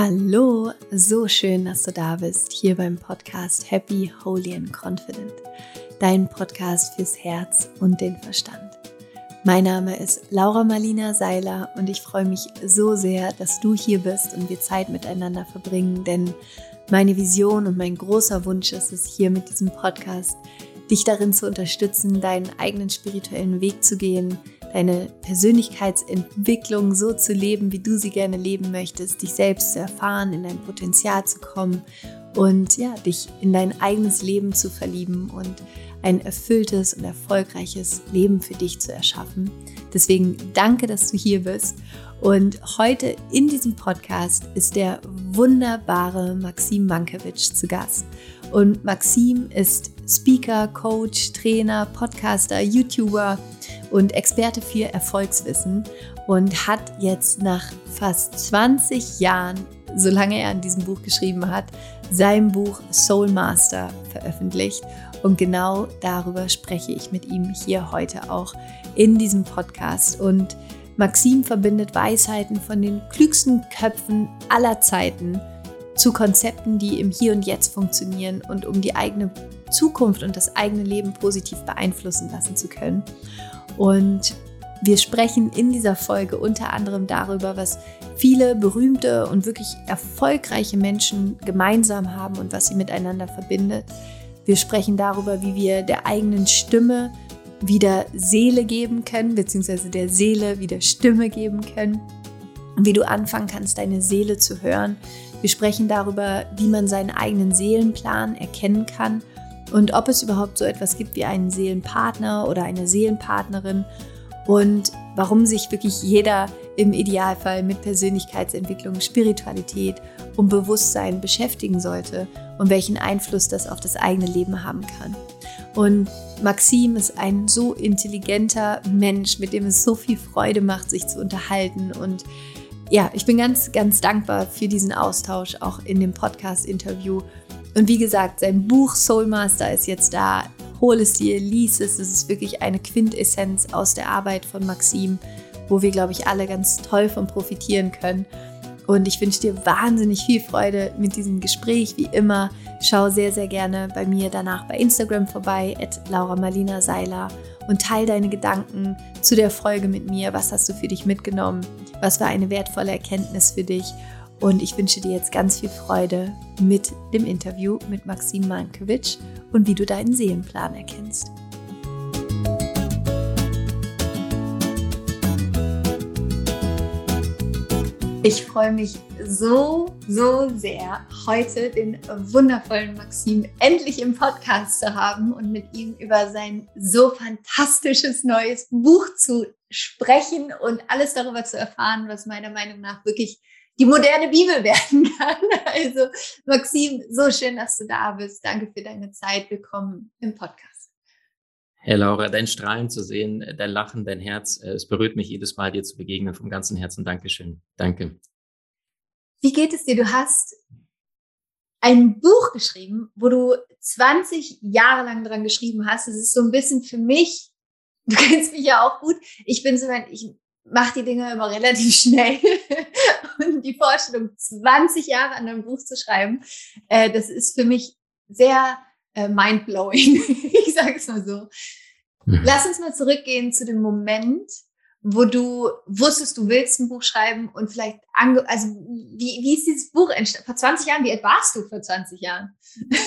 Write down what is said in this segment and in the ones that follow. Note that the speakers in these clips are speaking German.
Hallo, so schön, dass du da bist, hier beim Podcast Happy, Holy and Confident, dein Podcast fürs Herz und den Verstand. Mein Name ist Laura Marlina Seiler und ich freue mich so sehr, dass du hier bist und wir Zeit miteinander verbringen, denn meine Vision und mein großer Wunsch ist es, hier mit diesem Podcast dich darin zu unterstützen, deinen eigenen spirituellen Weg zu gehen, deine Persönlichkeitsentwicklung so zu leben, wie du sie gerne leben möchtest, dich selbst zu erfahren, in dein Potenzial zu kommen und ja, dich in dein eigenes Leben zu verlieben und ein erfülltes und erfolgreiches Leben für dich zu erschaffen. Deswegen danke, dass du hier bist. Und heute in diesem Podcast ist der wunderbare Maxim Mankiewicz zu Gast. Und Maxim ist Speaker, Coach, Trainer, Podcaster, YouTuber und Experte für Erfolgswissen und hat jetzt nach fast 20 Jahren, solange er an diesem Buch geschrieben hat, sein Buch Soul Master veröffentlicht. Und genau darüber spreche ich mit ihm hier heute auch in diesem Podcast. Und Maxim verbindet Weisheiten von den klügsten Köpfen aller Zeiten zu Konzepten, die im Hier und Jetzt funktionieren und um die eigene Zukunft und das eigene Leben positiv beeinflussen lassen zu können. Und wir sprechen in dieser Folge unter anderem darüber, was viele berühmte und wirklich erfolgreiche Menschen gemeinsam haben und was sie miteinander verbindet. Wir sprechen darüber, wie wir der eigenen Stimme wieder Seele geben können, beziehungsweise der Seele wieder Stimme geben können. Wie du anfangen kannst, deine Seele zu hören, wir sprechen darüber, wie man seinen eigenen Seelenplan erkennen kann und ob es überhaupt so etwas gibt wie einen Seelenpartner oder eine Seelenpartnerin und warum sich wirklich jeder im Idealfall mit Persönlichkeitsentwicklung, Spiritualität und Bewusstsein beschäftigen sollte und welchen Einfluss das auf das eigene Leben haben kann. Und Maxim ist ein so intelligenter Mensch, mit dem es so viel Freude macht, sich zu unterhalten und ja, ich bin ganz, ganz dankbar für diesen Austausch auch in dem Podcast-Interview. Und wie gesagt, sein Buch Soul Master ist jetzt da. Hol es dir, lies es. Es ist wirklich eine Quintessenz aus der Arbeit von Maxim, wo wir, glaube ich, alle ganz toll von profitieren können. Und ich wünsche dir wahnsinnig viel Freude mit diesem Gespräch, wie immer. Schau sehr, sehr gerne bei mir danach bei Instagram vorbei, at Laura Marlina Seiler und teile deine Gedanken zu der Folge mit mir. Was hast du für dich mitgenommen? Was war eine wertvolle Erkenntnis für dich? Und ich wünsche dir jetzt ganz viel Freude mit dem Interview mit Maxim Mankiewicz und wie du deinen Seelenplan erkennst. Ich freue mich so, so sehr, heute den wundervollen Maxim endlich im Podcast zu haben und mit ihm über sein so fantastisches neues Buch zu sprechen und alles darüber zu erfahren, was meiner Meinung nach wirklich die moderne Bibel werden kann. Also Maxim, so schön, dass du da bist. Danke für deine Zeit. Willkommen im Podcast. Herr Laura, dein Strahlen zu sehen, dein Lachen, dein Herz, äh, es berührt mich jedes Mal, dir zu begegnen vom ganzen Herzen. Dankeschön. Danke. Wie geht es dir? Du hast ein Buch geschrieben, wo du 20 Jahre lang dran geschrieben hast. Das ist so ein bisschen für mich, du kennst mich ja auch gut. Ich bin so, ich mache die Dinge immer relativ schnell. Und die Vorstellung, 20 Jahre an einem Buch zu schreiben, äh, das ist für mich sehr äh, mindblowing. ich sage es mal so. Mhm. Lass uns mal zurückgehen zu dem Moment, wo du wusstest, du willst ein Buch schreiben und vielleicht, also wie, wie ist dieses Buch entstanden? Vor 20 Jahren, wie alt warst du vor 20 Jahren?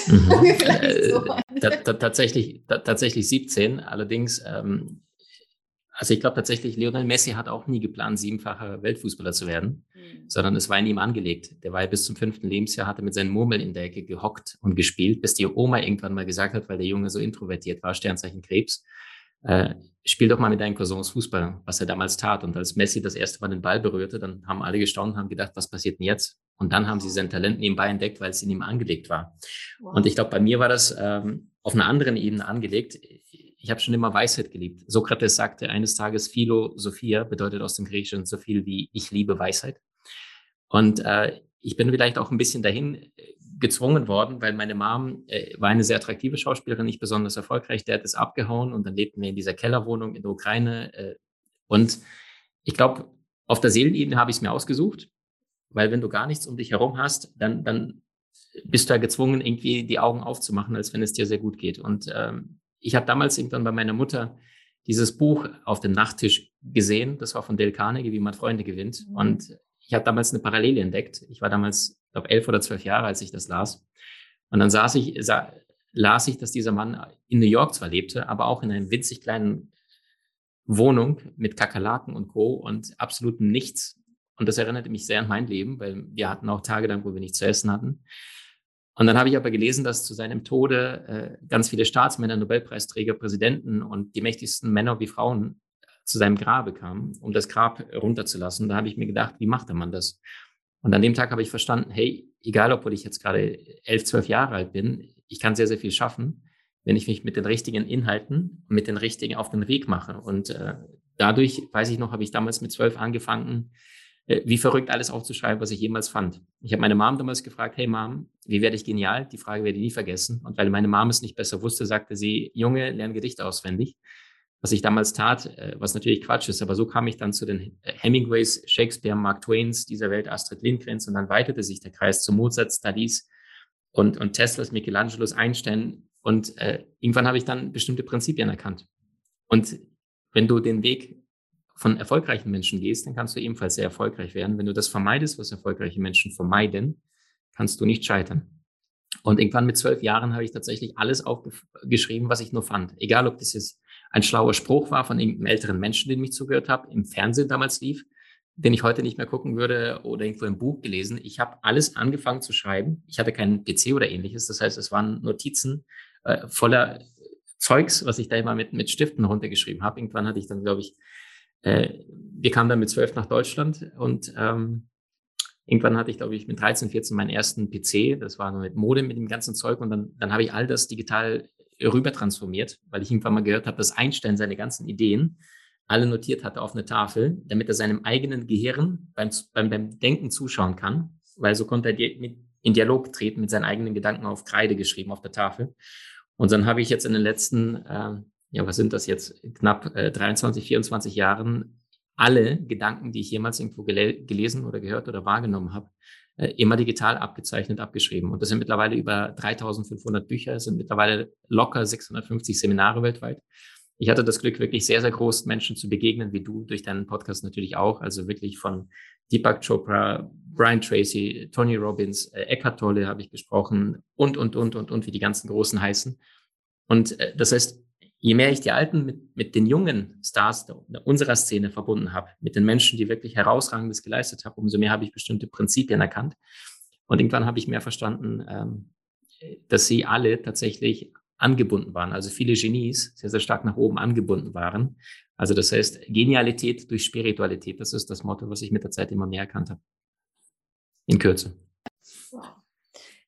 Mhm. äh, tatsächlich, tatsächlich 17, allerdings, ähm, also ich glaube tatsächlich, Lionel Messi hat auch nie geplant, siebenfacher Weltfußballer zu werden, mhm. sondern es war in ihm angelegt. Der war ja bis zum fünften Lebensjahr, hatte mit seinen Murmeln in der Ecke gehockt und gespielt, bis die Oma irgendwann mal gesagt hat, weil der Junge so introvertiert war, Sternzeichen Krebs, äh, spiel doch mal mit deinen Cousins Fußball, was er damals tat. Und als Messi das erste Mal den Ball berührte, dann haben alle gestaunt und haben gedacht, was passiert denn jetzt? Und dann haben sie sein Talent nebenbei entdeckt, weil es in ihm angelegt war. Wow. Und ich glaube, bei mir war das ähm, auf einer anderen Ebene angelegt. Ich habe schon immer Weisheit geliebt. Sokrates sagte eines Tages, Philosophia bedeutet aus dem Griechischen so viel wie ich liebe Weisheit. Und äh, ich bin vielleicht auch ein bisschen dahin gezwungen worden, weil meine Mom äh, war eine sehr attraktive Schauspielerin, nicht besonders erfolgreich. Der hat es abgehauen und dann lebten wir in dieser Kellerwohnung in der Ukraine. Äh, und ich glaube, auf der Seelenebene habe ich es mir ausgesucht. weil wenn du gar nichts um dich herum hast, dann, dann bist du ja gezwungen, irgendwie die Augen aufzumachen, als wenn es dir sehr gut geht. Und ähm, ich habe damals irgendwann bei meiner Mutter dieses Buch auf dem Nachttisch gesehen. Das war von Dale Carnegie, wie man Freunde gewinnt. Mhm. Und ich habe damals eine Parallele entdeckt. Ich war damals, glaube elf oder zwölf Jahre, als ich das las. Und dann saß ich, sa las ich, dass dieser Mann in New York zwar lebte, aber auch in einer winzig kleinen Wohnung mit Kakerlaken und Co. und absolutem Nichts. Und das erinnerte mich sehr an mein Leben, weil wir hatten auch Tage dann, wo wir nichts zu essen hatten. Und dann habe ich aber gelesen, dass zu seinem Tode äh, ganz viele Staatsmänner, Nobelpreisträger, Präsidenten und die mächtigsten Männer wie Frauen zu seinem Grabe kamen, um das Grab runterzulassen. Da habe ich mir gedacht, wie macht der Mann das? Und an dem Tag habe ich verstanden, hey, egal ob ich jetzt gerade elf, zwölf Jahre alt bin, ich kann sehr, sehr viel schaffen, wenn ich mich mit den richtigen Inhalten, mit den richtigen auf den Weg mache. Und äh, dadurch, weiß ich noch, habe ich damals mit zwölf angefangen, äh, wie verrückt alles aufzuschreiben, was ich jemals fand. Ich habe meine Mom damals gefragt, hey Mom, wie werde ich genial? Die Frage werde ich nie vergessen. Und weil meine Mom es nicht besser wusste, sagte sie, Junge, lern Gedichte auswendig. Was ich damals tat, äh, was natürlich Quatsch ist, aber so kam ich dann zu den Hemingways, Shakespeare, Mark Twains dieser Welt, Astrid Lindgrens und dann weitete sich der Kreis zu Mozart, Studies und, und Teslas, Michelangelos, Einstein und äh, irgendwann habe ich dann bestimmte Prinzipien erkannt. Und wenn du den Weg von erfolgreichen Menschen gehst, dann kannst du ebenfalls sehr erfolgreich werden. Wenn du das vermeidest, was erfolgreiche Menschen vermeiden, kannst du nicht scheitern. Und irgendwann mit zwölf Jahren habe ich tatsächlich alles aufgeschrieben, was ich nur fand. Egal, ob das jetzt ein schlauer Spruch war von irgendeinem älteren Menschen, den ich zugehört habe, im Fernsehen damals lief, den ich heute nicht mehr gucken würde oder irgendwo im Buch gelesen. Ich habe alles angefangen zu schreiben. Ich hatte keinen PC oder ähnliches. Das heißt, es waren Notizen äh, voller Zeugs, was ich da immer mit, mit Stiften runtergeschrieben habe. Irgendwann hatte ich dann, glaube ich, äh, wir kamen dann mit zwölf nach Deutschland und ähm, irgendwann hatte ich, glaube ich, mit 13, 14 meinen ersten PC. Das war nur mit Modem, mit dem ganzen Zeug. Und dann, dann habe ich all das digital rüber transformiert, weil ich irgendwann mal gehört habe, dass Einstein seine ganzen Ideen alle notiert hatte auf eine Tafel, damit er seinem eigenen Gehirn beim, beim, beim Denken zuschauen kann, weil so konnte er in Dialog treten mit seinen eigenen Gedanken auf Kreide geschrieben auf der Tafel. Und dann habe ich jetzt in den letzten äh, ja, was sind das jetzt, knapp äh, 23, 24 Jahren alle Gedanken, die ich jemals irgendwo gele gelesen oder gehört oder wahrgenommen habe, immer digital abgezeichnet, abgeschrieben. Und das sind mittlerweile über 3500 Bücher, sind mittlerweile locker 650 Seminare weltweit. Ich hatte das Glück, wirklich sehr, sehr groß Menschen zu begegnen, wie du, durch deinen Podcast natürlich auch. Also wirklich von Deepak Chopra, Brian Tracy, Tony Robbins, äh, Eckhart Tolle habe ich gesprochen und, und, und, und, und, wie die ganzen Großen heißen. Und äh, das heißt, je mehr ich die Alten mit, mit den jungen Stars unserer Szene verbunden habe, mit den Menschen, die wirklich herausragendes geleistet haben, umso mehr habe ich bestimmte Prinzipien erkannt. Und irgendwann habe ich mehr verstanden, ähm, dass sie alle tatsächlich angebunden waren, also viele Genies sehr, sehr stark nach oben angebunden waren. Also das heißt, Genialität durch Spiritualität, das ist das Motto, was ich mit der Zeit immer mehr erkannt habe. In Kürze. Wow.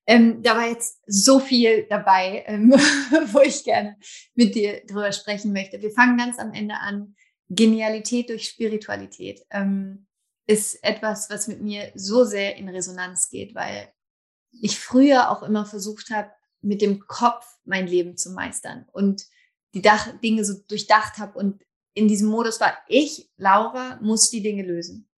Ähm, da war jetzt so viel dabei, ähm, wo ich gerne mit dir drüber sprechen möchte. Wir fangen ganz am Ende an. Genialität durch Spiritualität ähm, ist etwas, was mit mir so sehr in Resonanz geht, weil ich früher auch immer versucht habe, mit dem Kopf mein Leben zu meistern und die Dach Dinge so durchdacht habe und in diesem Modus war, ich, Laura, muss die Dinge lösen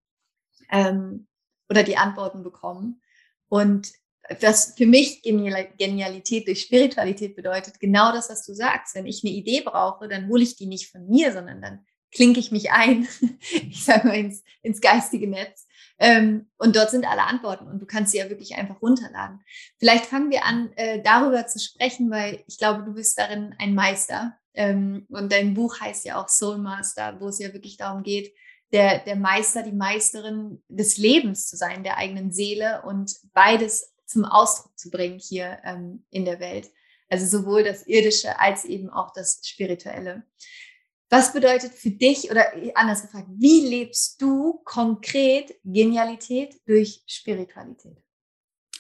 ähm, oder die Antworten bekommen. Und was für mich Genialität durch Spiritualität bedeutet, genau das, was du sagst. Wenn ich eine Idee brauche, dann hole ich die nicht von mir, sondern dann klinke ich mich ein, ich sage mal ins, ins geistige Netz. Ähm, und dort sind alle Antworten und du kannst sie ja wirklich einfach runterladen. Vielleicht fangen wir an, äh, darüber zu sprechen, weil ich glaube, du bist darin ein Meister. Ähm, und dein Buch heißt ja auch Soul Master, wo es ja wirklich darum geht, der, der Meister, die Meisterin des Lebens zu sein, der eigenen Seele und beides zum Ausdruck zu bringen hier ähm, in der Welt. Also sowohl das Irdische als eben auch das Spirituelle. Was bedeutet für dich oder anders gefragt, wie lebst du konkret Genialität durch Spiritualität?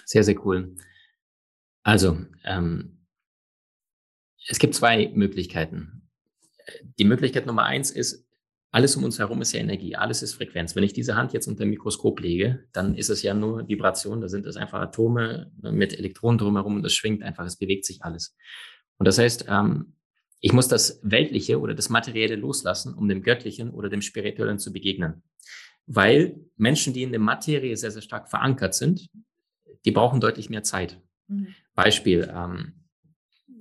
Sehr, sehr cool. Also, ähm, es gibt zwei Möglichkeiten. Die Möglichkeit Nummer eins ist, alles um uns herum ist ja Energie, alles ist Frequenz. Wenn ich diese Hand jetzt unter ein Mikroskop lege, dann ist es ja nur Vibration, da sind es einfach Atome mit Elektronen drumherum und das schwingt einfach, es bewegt sich alles. Und das heißt, ähm, ich muss das Weltliche oder das Materielle loslassen, um dem Göttlichen oder dem Spirituellen zu begegnen. weil Menschen, die in der Materie sehr, sehr stark verankert sind, die brauchen deutlich mehr Zeit. Mhm. Beispiel, ähm,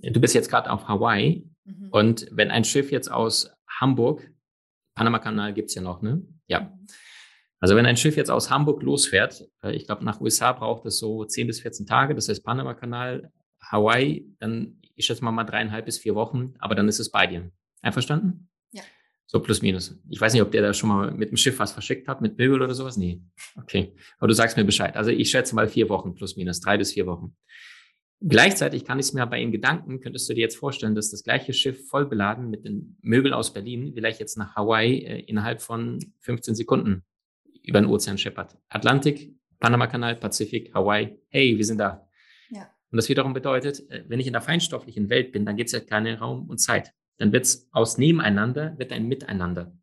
du bist jetzt gerade auf Hawaii mhm. und wenn ein Schiff jetzt aus Hamburg, Panama-Kanal gibt es ja noch, ne? Ja. Also wenn ein Schiff jetzt aus Hamburg losfährt, äh, ich glaube nach USA braucht es so 10 bis 14 Tage, das heißt Panama-Kanal, Hawaii, dann ich schätze mal mal dreieinhalb bis vier Wochen, aber dann ist es bei dir. Einverstanden? Ja. So plus minus. Ich weiß nicht, ob der da schon mal mit dem Schiff was verschickt hat, mit Möbel oder sowas. Nee. Okay. Aber du sagst mir Bescheid. Also ich schätze mal vier Wochen plus minus, drei bis vier Wochen. Gleichzeitig kann ich es mir bei Ihnen Gedanken, könntest du dir jetzt vorstellen, dass das gleiche Schiff voll beladen mit den Möbeln aus Berlin vielleicht jetzt nach Hawaii äh, innerhalb von 15 Sekunden über den Ozean scheppert. Atlantik, Panama-Kanal, Pazifik, Hawaii. Hey, wir sind da. Ja. Und das wiederum bedeutet, äh, wenn ich in der feinstofflichen Welt bin, dann gibt es ja keine Raum und Zeit. Dann wird es aus Nebeneinander, wird ein Miteinander.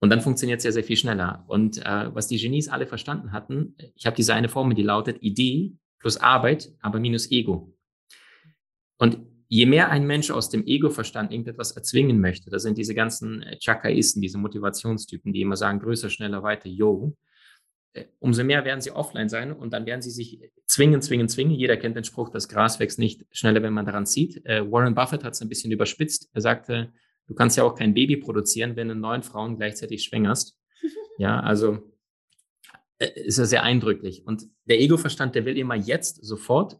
Und dann funktioniert es sehr, sehr viel schneller. Und äh, was die Genies alle verstanden hatten, ich habe diese eine Formel, die lautet Idee plus Arbeit, aber minus Ego. Und je mehr ein Mensch aus dem Ego-Verstand irgendetwas erzwingen möchte, das sind diese ganzen äh, Chakaisten, diese Motivationstypen, die immer sagen, größer, schneller, weiter, yo, äh, umso mehr werden sie offline sein und dann werden sie sich zwingen, zwingen, zwingen. Jeder kennt den Spruch, das Gras wächst nicht schneller, wenn man daran zieht. Äh, Warren Buffett hat es ein bisschen überspitzt. Er sagte, du kannst ja auch kein Baby produzieren, wenn du neun Frauen gleichzeitig schwängerst. ja, also ist ja sehr eindrücklich. Und der Ego-Verstand, der will immer jetzt, sofort.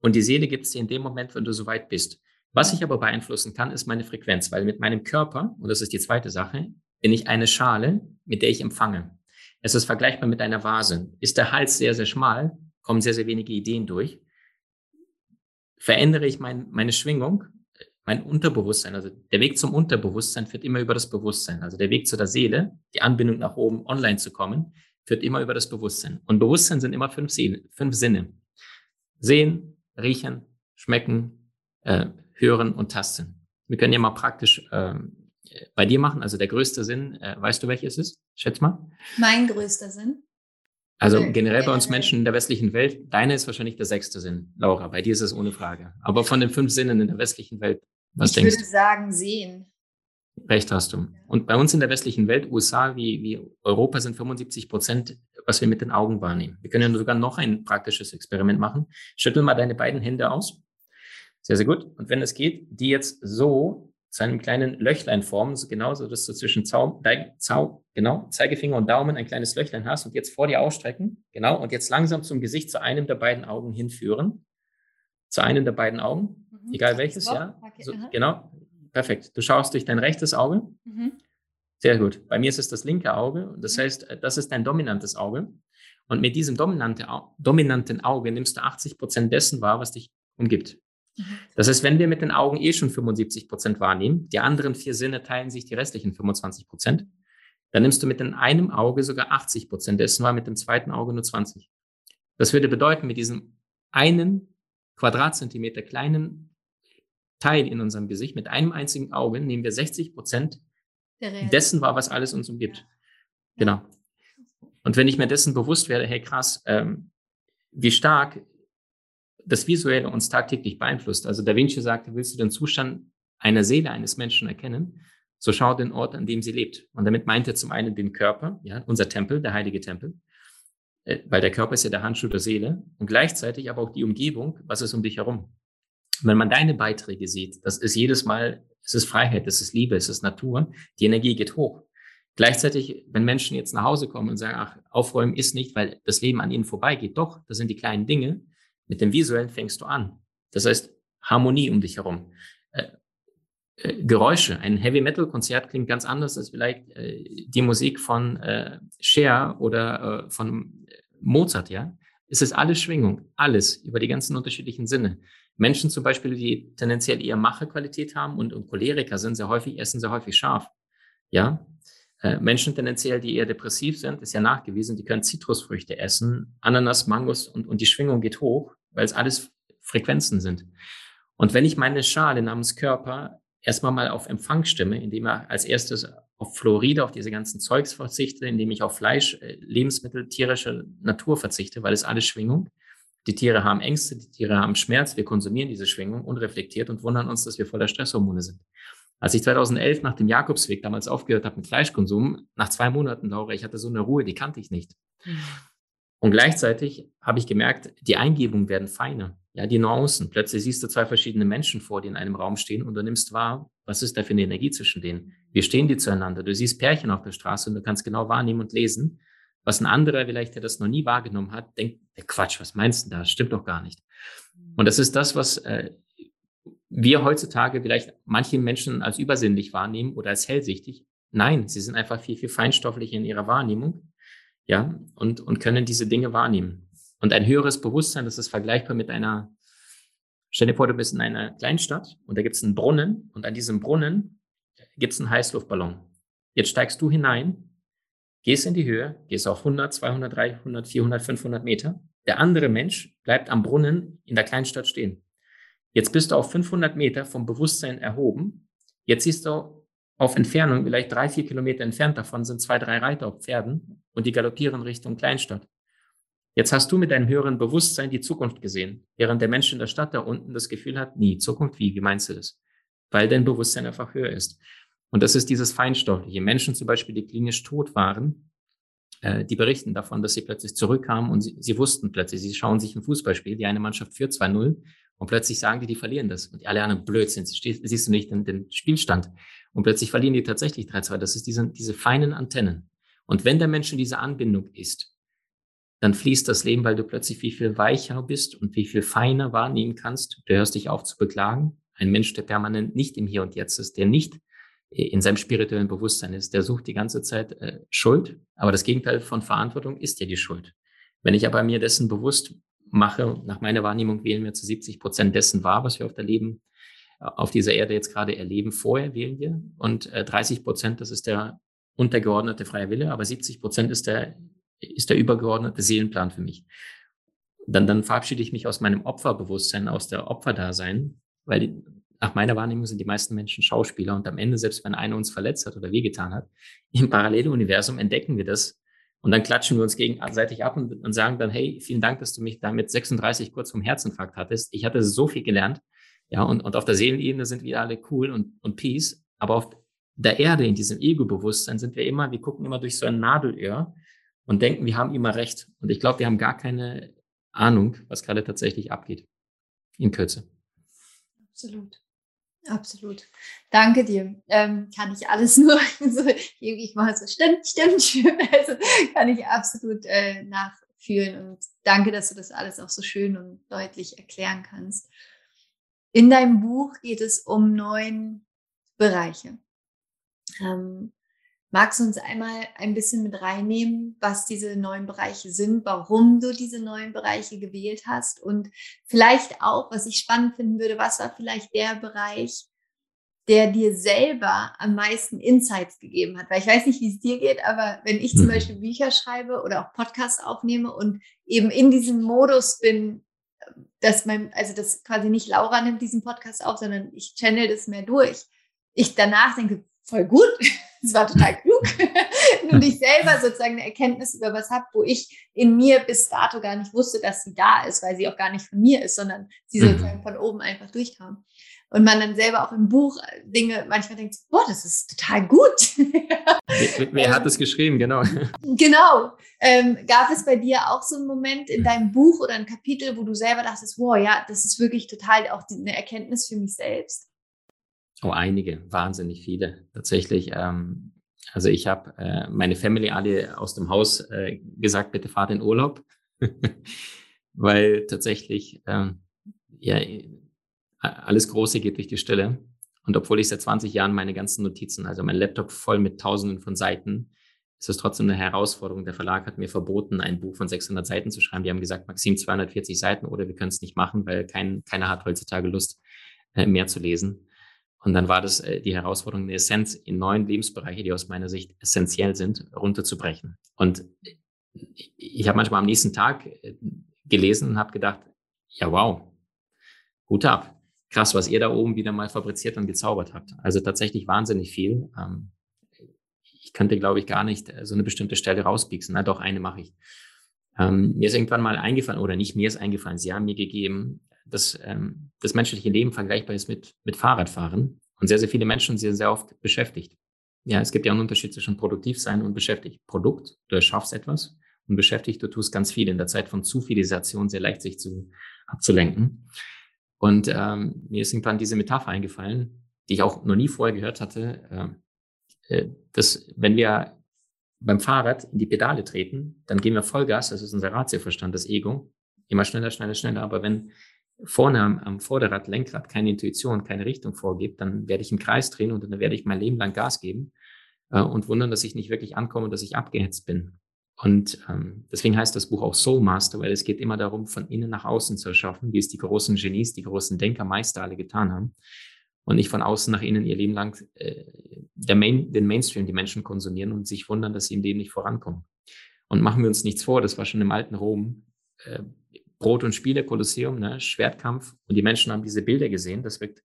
Und die Seele gibt es dir in dem Moment, wenn du so weit bist. Was ich aber beeinflussen kann, ist meine Frequenz, weil mit meinem Körper, und das ist die zweite Sache, bin ich eine Schale, mit der ich empfange. Es ist vergleichbar mit einer Vase. Ist der Hals sehr, sehr schmal, kommen sehr, sehr wenige Ideen durch. Verändere ich mein, meine Schwingung, mein Unterbewusstsein, also der Weg zum Unterbewusstsein führt immer über das Bewusstsein. Also der Weg zu der Seele, die Anbindung nach oben, online zu kommen, führt immer über das Bewusstsein. Und Bewusstsein sind immer fünf, fünf Sinne. Sehen, riechen, schmecken, äh, hören und tasten. Wir können ja mal praktisch ähm, bei dir machen? Also der größte Sinn, äh, weißt du, welches ist? Schätz mal. Mein größter Sinn. Also generell bei uns Menschen in der westlichen Welt, deine ist wahrscheinlich der sechste Sinn, Laura. Bei dir ist es ohne Frage. Aber von den fünf Sinnen in der westlichen Welt, was ich denkst du? Ich würde sagen, sehen. Recht hast du. Und bei uns in der westlichen Welt, USA wie, wie Europa, sind 75 Prozent, was wir mit den Augen wahrnehmen. Wir können ja sogar noch ein praktisches Experiment machen. Schüttel mal deine beiden Hände aus. Sehr, sehr gut. Und wenn es geht, die jetzt so zu einem kleinen Löchlein formen, so genauso, dass du zwischen Zau, Zau, genau, Zeigefinger und Daumen ein kleines Löchlein hast und jetzt vor dir ausstrecken, genau, und jetzt langsam zum Gesicht zu einem der beiden Augen hinführen. Zu einem der beiden Augen, mhm. egal welches, ja. Okay. So, genau, perfekt. Du schaust durch dein rechtes Auge. Mhm. Sehr gut. Bei mir ist es das linke Auge. Das mhm. heißt, das ist dein dominantes Auge. Und mit diesem dominante, dominanten Auge nimmst du 80 Prozent dessen wahr, was dich umgibt. Mhm. Das heißt, wenn wir mit den Augen eh schon 75 Prozent wahrnehmen, die anderen vier Sinne teilen sich die restlichen 25 Prozent, dann nimmst du mit dem einem Auge sogar 80 Prozent dessen wahr, mit dem zweiten Auge nur 20. Das würde bedeuten, mit diesem einen Quadratzentimeter kleinen Teil in unserem Gesicht, mit einem einzigen Auge, nehmen wir 60 Prozent dessen wahr, was alles uns umgibt. Ja. Genau. Und wenn ich mir dessen bewusst werde, hey krass, ähm, wie stark das Visuelle uns tagtäglich beeinflusst. Also Da Vinci sagte, willst du den Zustand einer Seele eines Menschen erkennen, so schau den Ort, an dem sie lebt. Und damit meint er zum einen den Körper, ja, unser Tempel, der heilige Tempel, äh, weil der Körper ist ja der Handschuh der Seele und gleichzeitig aber auch die Umgebung, was ist um dich herum. Wenn man deine Beiträge sieht, das ist jedes Mal, es ist Freiheit, es ist Liebe, es ist Natur, die Energie geht hoch. Gleichzeitig, wenn Menschen jetzt nach Hause kommen und sagen, ach, aufräumen ist nicht, weil das Leben an ihnen vorbeigeht, doch, das sind die kleinen Dinge, mit dem Visuellen fängst du an. Das heißt, Harmonie um dich herum. Äh, äh, Geräusche. Ein Heavy Metal Konzert klingt ganz anders als vielleicht äh, die Musik von äh, Cher oder von Mozart, ja. Es ist alles Schwingung, alles über die ganzen unterschiedlichen Sinne. Menschen zum Beispiel, die tendenziell eher Macherqualität haben und, und Choleriker sind, sehr häufig, essen sehr häufig scharf. Ja. Äh, Menschen tendenziell, die eher depressiv sind, ist ja nachgewiesen, die können Zitrusfrüchte essen, Ananas, Mangos und, und die Schwingung geht hoch weil es alles Frequenzen sind. Und wenn ich meine Schale namens Körper erstmal mal auf Empfang stimme, indem er als erstes auf Fluoride, auf diese ganzen Zeugs verzichte, indem ich auf Fleisch, äh, Lebensmittel, tierische Natur verzichte, weil es alles Schwingung. Die Tiere haben Ängste, die Tiere haben Schmerz, wir konsumieren diese Schwingung unreflektiert und wundern uns, dass wir voller Stresshormone sind. Als ich 2011 nach dem Jakobsweg damals aufgehört habe mit Fleischkonsum, nach zwei Monaten, Laura, ich hatte so eine Ruhe, die kannte ich nicht. Mhm. Und gleichzeitig habe ich gemerkt, die Eingebungen werden feiner. Ja, die Nuancen. Plötzlich siehst du zwei verschiedene Menschen vor, die in einem Raum stehen und du nimmst wahr, was ist da für eine Energie zwischen denen? Wie stehen die zueinander? Du siehst Pärchen auf der Straße und du kannst genau wahrnehmen und lesen, was ein anderer vielleicht, der das noch nie wahrgenommen hat, denkt, Quatsch, was meinst du da? Das stimmt doch gar nicht. Und das ist das, was äh, wir heutzutage vielleicht manche Menschen als übersinnlich wahrnehmen oder als hellsichtig. Nein, sie sind einfach viel, viel feinstofflicher in ihrer Wahrnehmung, ja, und, und können diese Dinge wahrnehmen. Und ein höheres Bewusstsein, das ist vergleichbar mit einer, stell dir vor, du bist in einer Kleinstadt und da gibt es einen Brunnen und an diesem Brunnen gibt es einen Heißluftballon. Jetzt steigst du hinein, gehst in die Höhe, gehst auf 100, 200, 300, 400, 500 Meter. Der andere Mensch bleibt am Brunnen in der Kleinstadt stehen. Jetzt bist du auf 500 Meter vom Bewusstsein erhoben. Jetzt siehst du auf Entfernung, vielleicht drei, vier Kilometer entfernt davon sind zwei, drei Reiter auf Pferden und die galoppieren Richtung Kleinstadt. Jetzt hast du mit deinem höheren Bewusstsein die Zukunft gesehen, während der Mensch in der Stadt da unten das Gefühl hat, nie, Zukunft wie, wie meinst du das? Weil dein Bewusstsein einfach höher ist. Und das ist dieses Feinstoffliche. Menschen zum Beispiel, die klinisch tot waren, äh, die berichten davon, dass sie plötzlich zurückkamen und sie, sie wussten plötzlich, sie schauen sich ein Fußballspiel, die eine Mannschaft führt 2-0 und plötzlich sagen die, die verlieren das. Und alle anderen Blödsinn, siehst du nicht den, den Spielstand. Und plötzlich verlieren die tatsächlich 3-2. Das ist diese, diese feinen Antennen. Und wenn der Mensch in dieser Anbindung ist, dann fließt das Leben, weil du plötzlich viel, viel weicher bist und viel, viel feiner wahrnehmen kannst. Du hörst dich auf zu beklagen. Ein Mensch, der permanent nicht im Hier und Jetzt ist, der nicht in seinem spirituellen Bewusstsein ist, der sucht die ganze Zeit äh, Schuld. Aber das Gegenteil von Verantwortung ist ja die Schuld. Wenn ich aber mir dessen bewusst mache, nach meiner Wahrnehmung wählen wir zu 70 Prozent dessen wahr, was wir auf der Leben, auf dieser Erde jetzt gerade erleben. Vorher wählen wir und äh, 30 Prozent, das ist der untergeordnete freie Wille, aber 70 Prozent ist der, ist der übergeordnete Seelenplan für mich. Dann, dann verabschiede ich mich aus meinem Opferbewusstsein, aus der Opferdasein, weil nach meiner Wahrnehmung sind die meisten Menschen Schauspieler und am Ende, selbst wenn einer uns verletzt hat oder wehgetan hat, im Paralleluniversum entdecken wir das und dann klatschen wir uns gegenseitig ab und, und sagen dann, hey, vielen Dank, dass du mich da mit 36 kurz vom Herzinfarkt hattest. Ich hatte so viel gelernt. Ja, und, und auf der Seelenebene sind wir alle cool und, und peace. Aber auf der Erde, in diesem Ego-Bewusstsein, sind wir immer, wir gucken immer durch so ein Nadelöhr und denken, wir haben immer recht. Und ich glaube, wir haben gar keine Ahnung, was gerade tatsächlich abgeht. In Kürze. Absolut. Absolut. Danke dir. Ähm, kann ich alles nur so, ich mache so, stimmt, stimmt, stimmt. Also kann ich absolut äh, nachfühlen und danke, dass du das alles auch so schön und deutlich erklären kannst. In deinem Buch geht es um neun Bereiche. Ähm, Magst du uns einmal ein bisschen mit reinnehmen, was diese neuen Bereiche sind, warum du diese neuen Bereiche gewählt hast und vielleicht auch, was ich spannend finden würde, was war vielleicht der Bereich, der dir selber am meisten Insights gegeben hat? Weil ich weiß nicht, wie es dir geht, aber wenn ich zum mhm. Beispiel Bücher schreibe oder auch Podcasts aufnehme und eben in diesem Modus bin, dass mein, also das quasi nicht Laura nimmt diesen Podcast auf, sondern ich channel das mehr durch. Ich danach denke, voll gut, es war total klug. und ich selber sozusagen eine Erkenntnis über was habe, wo ich in mir bis dato gar nicht wusste, dass sie da ist, weil sie auch gar nicht von mir ist, sondern sie mhm. sozusagen von oben einfach durchkam. Und man dann selber auch im Buch Dinge manchmal denkt, boah, das ist total gut. wer, wer hat das geschrieben, genau. Genau. Ähm, gab es bei dir auch so einen Moment in deinem Buch oder ein Kapitel, wo du selber dachtest, wow, ja, das ist wirklich total auch eine Erkenntnis für mich selbst? Oh, einige, wahnsinnig viele. Tatsächlich, ähm, also ich habe äh, meine Family alle aus dem Haus äh, gesagt, bitte fahrt in Urlaub, weil tatsächlich ähm, ja alles Große geht durch die Stille. Und obwohl ich seit 20 Jahren meine ganzen Notizen, also mein Laptop voll mit Tausenden von Seiten, ist es trotzdem eine Herausforderung. Der Verlag hat mir verboten, ein Buch von 600 Seiten zu schreiben. Die haben gesagt, Maxim 240 Seiten oder wir können es nicht machen, weil kein, keiner hat heutzutage Lust, äh, mehr zu lesen. Und dann war das äh, die Herausforderung, eine Essenz in neuen Lebensbereiche, die aus meiner Sicht essentiell sind, runterzubrechen. Und ich habe manchmal am nächsten Tag äh, gelesen und habe gedacht, ja wow, gut ab. Krass, was ihr da oben wieder mal fabriziert und gezaubert habt. Also tatsächlich wahnsinnig viel. Ähm, ich könnte, glaube ich, gar nicht äh, so eine bestimmte Stelle rauspieksen. Na doch, eine mache ich. Ähm, mir ist irgendwann mal eingefallen, oder nicht mir ist eingefallen, sie haben mir gegeben, dass ähm, das menschliche Leben vergleichbar ist mit, mit Fahrradfahren. Und sehr, sehr viele Menschen sind sehr oft beschäftigt. Ja, es gibt ja einen Unterschied zwischen produktiv sein und beschäftigt. Produkt, du erschaffst etwas und beschäftigt, du tust ganz viel in der Zeit von Zufilisation, sehr leicht sich zu, abzulenken. Und ähm, mir ist irgendwann diese Metapher eingefallen, die ich auch noch nie vorher gehört hatte, äh, äh dass wenn wir beim Fahrrad in die Pedale treten, dann gehen wir Vollgas, das ist unser Ratioverstand, das Ego, immer schneller, schneller, schneller. Aber wenn vorne am, am Vorderrad, Lenkrad keine Intuition, keine Richtung vorgibt, dann werde ich im Kreis drehen und dann werde ich mein Leben lang Gas geben äh, und wundern, dass ich nicht wirklich ankomme, dass ich abgehetzt bin. Und ähm, deswegen heißt das Buch auch Soul Master, weil es geht immer darum, von innen nach außen zu erschaffen, wie es die großen Genies, die großen Denker, Meister alle getan haben. Und nicht von außen nach innen ihr Leben lang äh, Main, den Mainstream die Menschen konsumieren und sich wundern, dass sie im Leben nicht vorankommen. Und machen wir uns nichts vor, das war schon im alten Rom. Äh, Brot- und Spiele, Kolosseum, ne, Schwertkampf. Und die Menschen haben diese Bilder gesehen. Das wirkt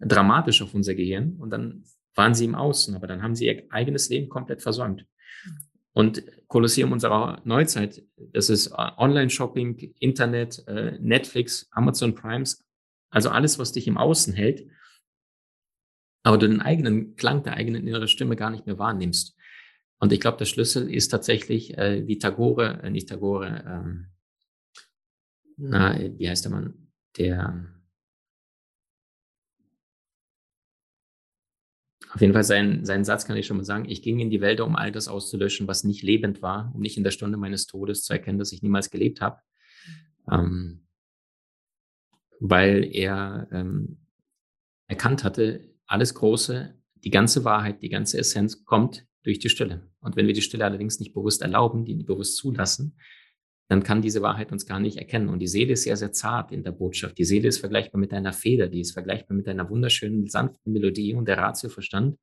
dramatisch auf unser Gehirn. Und dann waren sie im Außen, aber dann haben sie ihr eigenes Leben komplett versäumt. Und Kolosseum unserer Neuzeit, das ist äh, Online-Shopping, Internet, äh, Netflix, Amazon Primes, also alles, was dich im Außen hält, aber du den eigenen Klang der eigenen inneren Stimme gar nicht mehr wahrnimmst. Und ich glaube, der Schlüssel ist tatsächlich, äh, wie Tagore, äh, nicht Tagore, ähm, na, wie heißt der Mann? Der, auf jeden Fall sein, seinen Satz kann ich schon mal sagen. Ich ging in die Wälder, um all das auszulöschen, was nicht lebend war, um nicht in der Stunde meines Todes zu erkennen, dass ich niemals gelebt habe. Ähm, weil er ähm, erkannt hatte, alles Große, die ganze Wahrheit, die ganze Essenz kommt durch die Stille. Und wenn wir die Stille allerdings nicht bewusst erlauben, die bewusst zulassen, dann kann diese Wahrheit uns gar nicht erkennen. Und die Seele ist sehr, sehr zart in der Botschaft. Die Seele ist vergleichbar mit einer Feder, die ist vergleichbar mit einer wunderschönen, sanften Melodie und der Ratioverstand.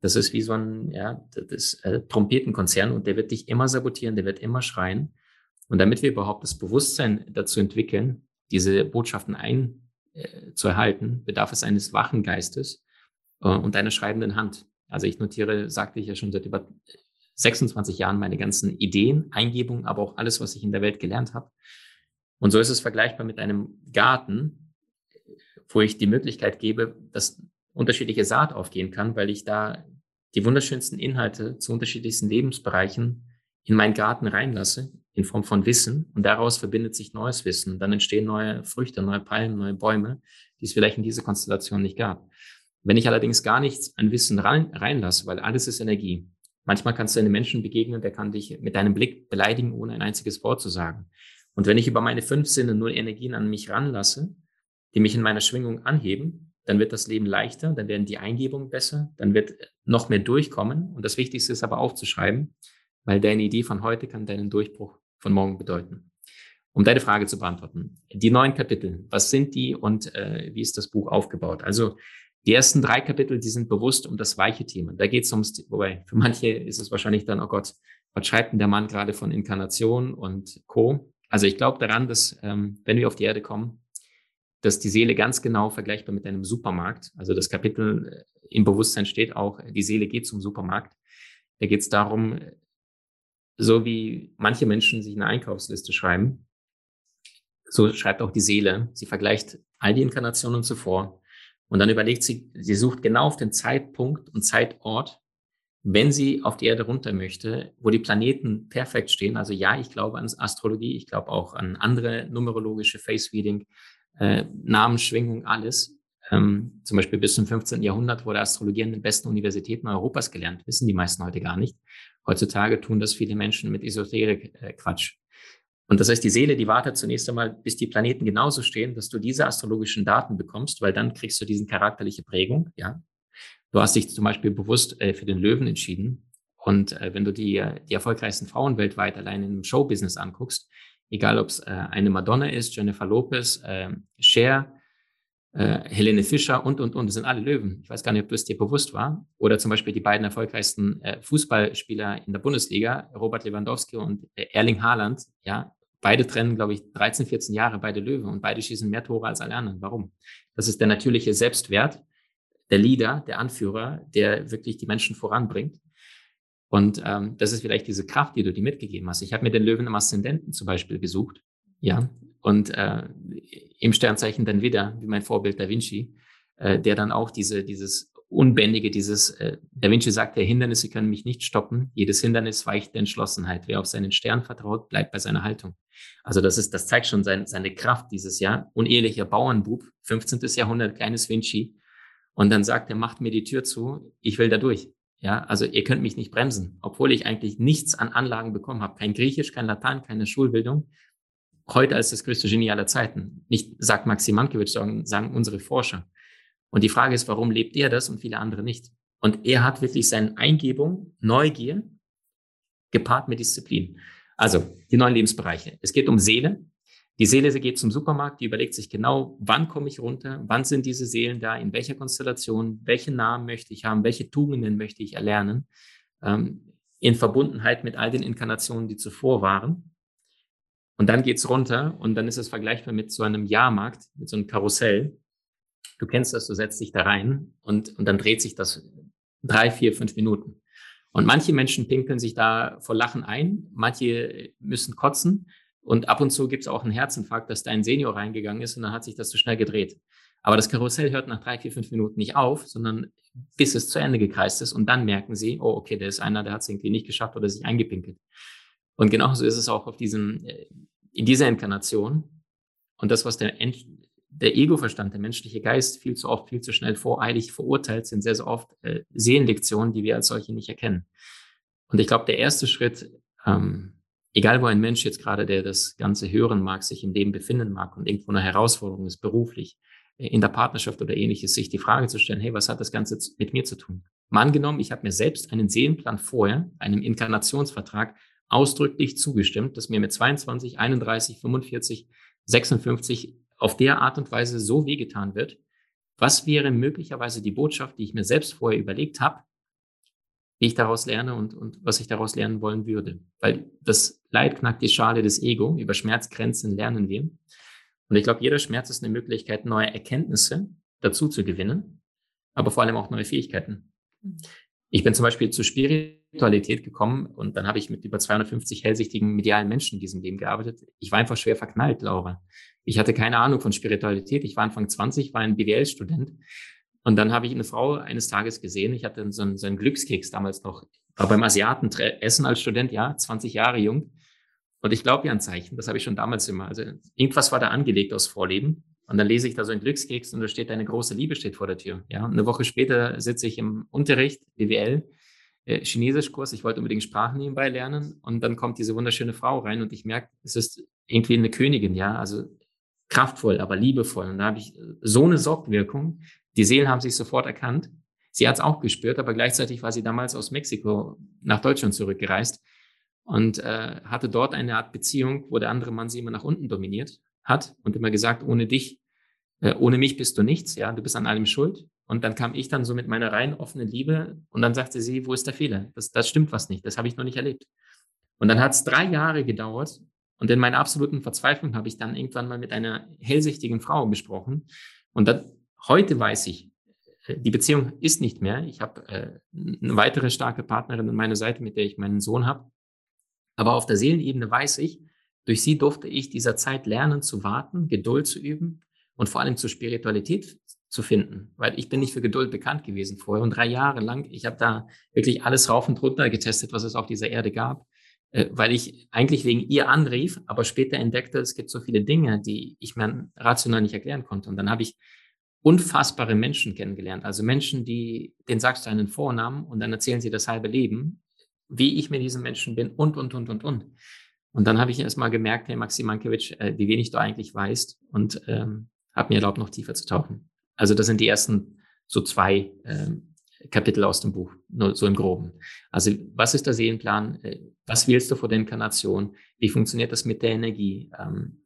Das ist wie so ein ja, das, äh, Trompetenkonzern und der wird dich immer sabotieren, der wird immer schreien. Und damit wir überhaupt das Bewusstsein dazu entwickeln, diese Botschaften einzuerhalten, äh, bedarf es eines wachen Geistes und einer schreibenden Hand. Also ich notiere, sagte ich ja schon seit über 26 Jahren meine ganzen Ideen, Eingebungen, aber auch alles, was ich in der Welt gelernt habe. Und so ist es vergleichbar mit einem Garten, wo ich die Möglichkeit gebe, dass unterschiedliche Saat aufgehen kann, weil ich da die wunderschönsten Inhalte zu unterschiedlichsten Lebensbereichen in meinen Garten reinlasse, in Form von Wissen. Und daraus verbindet sich neues Wissen. Dann entstehen neue Früchte, neue Palmen, neue Bäume, die es vielleicht in dieser Konstellation nicht gab. Wenn ich allerdings gar nichts an Wissen rein, reinlasse, weil alles ist Energie, Manchmal kannst du einem Menschen begegnen, der kann dich mit deinem Blick beleidigen, ohne ein einziges Wort zu sagen. Und wenn ich über meine fünf Sinne nur Energien an mich ranlasse, die mich in meiner Schwingung anheben, dann wird das Leben leichter, dann werden die Eingebungen besser, dann wird noch mehr durchkommen. Und das Wichtigste ist aber aufzuschreiben, weil deine Idee von heute kann deinen Durchbruch von morgen bedeuten. Um deine Frage zu beantworten. Die neun Kapitel, was sind die und äh, wie ist das Buch aufgebaut? Also die ersten drei Kapitel, die sind bewusst um das weiche Thema. Da geht es ums, wobei für manche ist es wahrscheinlich dann, oh Gott, was schreibt denn der Mann gerade von Inkarnation und Co. Also ich glaube daran, dass ähm, wenn wir auf die Erde kommen, dass die Seele ganz genau vergleichbar mit einem Supermarkt, also das Kapitel äh, im Bewusstsein steht auch, die Seele geht zum Supermarkt. Da geht es darum, so wie manche Menschen sich eine Einkaufsliste schreiben, so schreibt auch die Seele. Sie vergleicht all die Inkarnationen zuvor und dann überlegt sie, sie sucht genau auf den Zeitpunkt und Zeitort, wenn sie auf die Erde runter möchte, wo die Planeten perfekt stehen. Also ja, ich glaube an Astrologie, ich glaube auch an andere numerologische Face-Reading, äh, Namensschwingung, alles. Ähm, zum Beispiel bis zum 15. Jahrhundert wurde Astrologie an den besten Universitäten Europas gelernt. Wissen die meisten heute gar nicht. Heutzutage tun das viele Menschen mit Esoterik-Quatsch. Und das heißt, die Seele, die wartet zunächst einmal, bis die Planeten genauso stehen, dass du diese astrologischen Daten bekommst, weil dann kriegst du diesen charakterliche Prägung, ja. Du hast dich zum Beispiel bewusst äh, für den Löwen entschieden. Und äh, wenn du die, die erfolgreichsten Frauen weltweit allein im Showbusiness anguckst, egal ob es äh, eine Madonna ist, Jennifer Lopez, äh, Cher, äh, Helene Fischer und, und, und, das sind alle Löwen. Ich weiß gar nicht, ob das dir bewusst war. Oder zum Beispiel die beiden erfolgreichsten äh, Fußballspieler in der Bundesliga, Robert Lewandowski und äh, Erling Haaland, ja, beide trennen, glaube ich, 13, 14 Jahre, beide Löwen und beide schießen mehr Tore als alle anderen. Warum? Das ist der natürliche Selbstwert, der Leader, der Anführer, der wirklich die Menschen voranbringt. Und ähm, das ist vielleicht diese Kraft, die du dir mitgegeben hast. Ich habe mir den Löwen im Aszendenten zum Beispiel gesucht, ja, und äh, im Sternzeichen dann wieder, wie mein Vorbild Da Vinci, äh, der dann auch diese, dieses Unbändige, dieses, äh, Da Vinci sagt, der Hindernisse können mich nicht stoppen. Jedes Hindernis weicht der Entschlossenheit. Wer auf seinen Stern vertraut, bleibt bei seiner Haltung. Also das ist, das zeigt schon sein, seine Kraft dieses Jahr. Unehelicher Bauernbub, 15. Jahrhundert, kleines Vinci. Und dann sagt er, macht mir die Tür zu, ich will da durch. Ja, also ihr könnt mich nicht bremsen, obwohl ich eigentlich nichts an Anlagen bekommen habe. Kein Griechisch, kein Latein, keine Schulbildung. Heute als das größte Genie aller Zeiten. Nicht sagt Maxim Mankiewicz, sondern sagen unsere Forscher. Und die Frage ist, warum lebt er das und viele andere nicht? Und er hat wirklich seine Eingebung, Neugier, gepaart mit Disziplin. Also die neuen Lebensbereiche. Es geht um Seele. Die Seele geht zum Supermarkt, die überlegt sich genau, wann komme ich runter, wann sind diese Seelen da, in welcher Konstellation, welche Namen möchte ich haben, welche Tugenden möchte ich erlernen, ähm, in Verbundenheit mit all den Inkarnationen, die zuvor waren. Und dann geht's runter und dann ist es vergleichbar mit so einem Jahrmarkt, mit so einem Karussell. Du kennst das, du setzt dich da rein und, und dann dreht sich das drei, vier, fünf Minuten. Und manche Menschen pinkeln sich da vor Lachen ein, manche müssen kotzen und ab und zu gibt es auch einen Herzinfarkt, dass da ein Senior reingegangen ist und dann hat sich das zu schnell gedreht. Aber das Karussell hört nach drei, vier, fünf Minuten nicht auf, sondern bis es zu Ende gekreist ist und dann merken sie, oh, okay, der ist einer, der hat es irgendwie nicht geschafft oder sich eingepinkelt. Und genauso ist es auch auf diesem, äh, in dieser Inkarnation. Und das, was der, der Ego-Verstand, der menschliche Geist viel zu oft, viel zu schnell voreilig verurteilt, sind sehr, sehr oft äh, Seelenlektionen, die wir als solche nicht erkennen. Und ich glaube, der erste Schritt, ähm, egal wo ein Mensch jetzt gerade, der das Ganze hören mag, sich im Leben befinden mag und irgendwo eine Herausforderung ist, beruflich, äh, in der Partnerschaft oder ähnliches, sich die Frage zu stellen, hey, was hat das Ganze mit mir zu tun? Mal angenommen, ich habe mir selbst einen Seelenplan vorher, einem Inkarnationsvertrag ausdrücklich zugestimmt, dass mir mit 22, 31, 45, 56 auf der Art und Weise so wehgetan wird. Was wäre möglicherweise die Botschaft, die ich mir selbst vorher überlegt habe, wie ich daraus lerne und, und was ich daraus lernen wollen würde? Weil das Leid knackt die Schale des Ego, über Schmerzgrenzen lernen wir. Und ich glaube, jeder Schmerz ist eine Möglichkeit, neue Erkenntnisse dazu zu gewinnen, aber vor allem auch neue Fähigkeiten. Mhm. Ich bin zum Beispiel zur Spiritualität gekommen und dann habe ich mit über 250 hellsichtigen medialen Menschen in diesem Leben gearbeitet. Ich war einfach schwer verknallt, Laura. Ich hatte keine Ahnung von Spiritualität. Ich war Anfang 20, war ein BWL-Student. Und dann habe ich eine Frau eines Tages gesehen. Ich hatte so einen, so einen Glückskeks damals noch. War beim Asiaten essen als Student, ja, 20 Jahre jung. Und ich glaube ja an Zeichen. Das habe ich schon damals immer. Also irgendwas war da angelegt aus Vorleben. Und dann lese ich da so einen Glückskeks und da steht eine große Liebe steht vor der Tür. Ja, und eine Woche später sitze ich im Unterricht, BWL, äh, Chinesischkurs. Ich wollte unbedingt Sprachen nebenbei lernen. Und dann kommt diese wunderschöne Frau rein und ich merke, es ist irgendwie eine Königin, ja. Also kraftvoll, aber liebevoll. Und da habe ich so eine Sogwirkung. Die Seelen haben sich sofort erkannt. Sie hat es auch gespürt, aber gleichzeitig war sie damals aus Mexiko nach Deutschland zurückgereist und äh, hatte dort eine Art Beziehung, wo der andere Mann sie immer nach unten dominiert hat und immer gesagt, ohne dich, äh, ohne mich bist du nichts, ja, du bist an allem schuld. Und dann kam ich dann so mit meiner rein offenen Liebe und dann sagte sie, wo ist der Fehler? Das, das stimmt was nicht, das habe ich noch nicht erlebt. Und dann hat es drei Jahre gedauert, und in meiner absoluten Verzweiflung habe ich dann irgendwann mal mit einer hellsichtigen Frau besprochen. Und dann, heute weiß ich, äh, die Beziehung ist nicht mehr. Ich habe äh, eine weitere starke Partnerin an meiner Seite, mit der ich meinen Sohn habe. Aber auf der Seelenebene weiß ich, durch sie durfte ich dieser Zeit lernen zu warten, Geduld zu üben und vor allem zur Spiritualität zu finden, weil ich bin nicht für Geduld bekannt gewesen vorher und drei Jahre lang, ich habe da wirklich alles rauf und runter getestet, was es auf dieser Erde gab äh, weil ich eigentlich wegen ihr anrief, aber später entdeckte, es gibt so viele Dinge, die ich mir rational nicht erklären konnte. Und dann habe ich unfassbare Menschen kennengelernt. Also Menschen, die, den sagst du einen Vornamen und dann erzählen sie das halbe Leben, wie ich mit diesen Menschen bin und, und, und, und, und. Und dann habe ich erst mal gemerkt, hey Maxim Mankiewicz, äh, wie wenig du eigentlich weißt und ähm, habe mir erlaubt, noch tiefer zu tauchen. Also das sind die ersten so zwei ähm, Kapitel aus dem Buch, nur so im Groben. Also was ist der Seelenplan? Äh, was wählst du vor der Inkarnation? Wie funktioniert das mit der Energie? Ähm,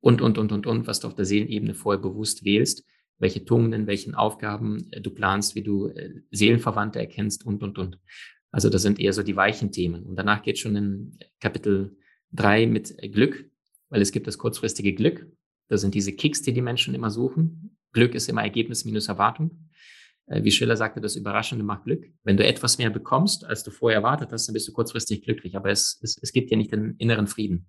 und, und, und, und, und, was du auf der Seelenebene vorher bewusst wählst, welche Tugenden, welchen Aufgaben äh, du planst, wie du äh, Seelenverwandte erkennst und, und, und. Also das sind eher so die weichen Themen. Und danach geht schon in Kapitel drei mit Glück, weil es gibt das kurzfristige Glück. Das sind diese Kicks, die die Menschen immer suchen. Glück ist immer Ergebnis minus Erwartung. Äh, wie Schiller sagte, das Überraschende macht Glück. Wenn du etwas mehr bekommst, als du vorher erwartet hast, dann bist du kurzfristig glücklich. Aber es, es, es gibt dir nicht den inneren Frieden.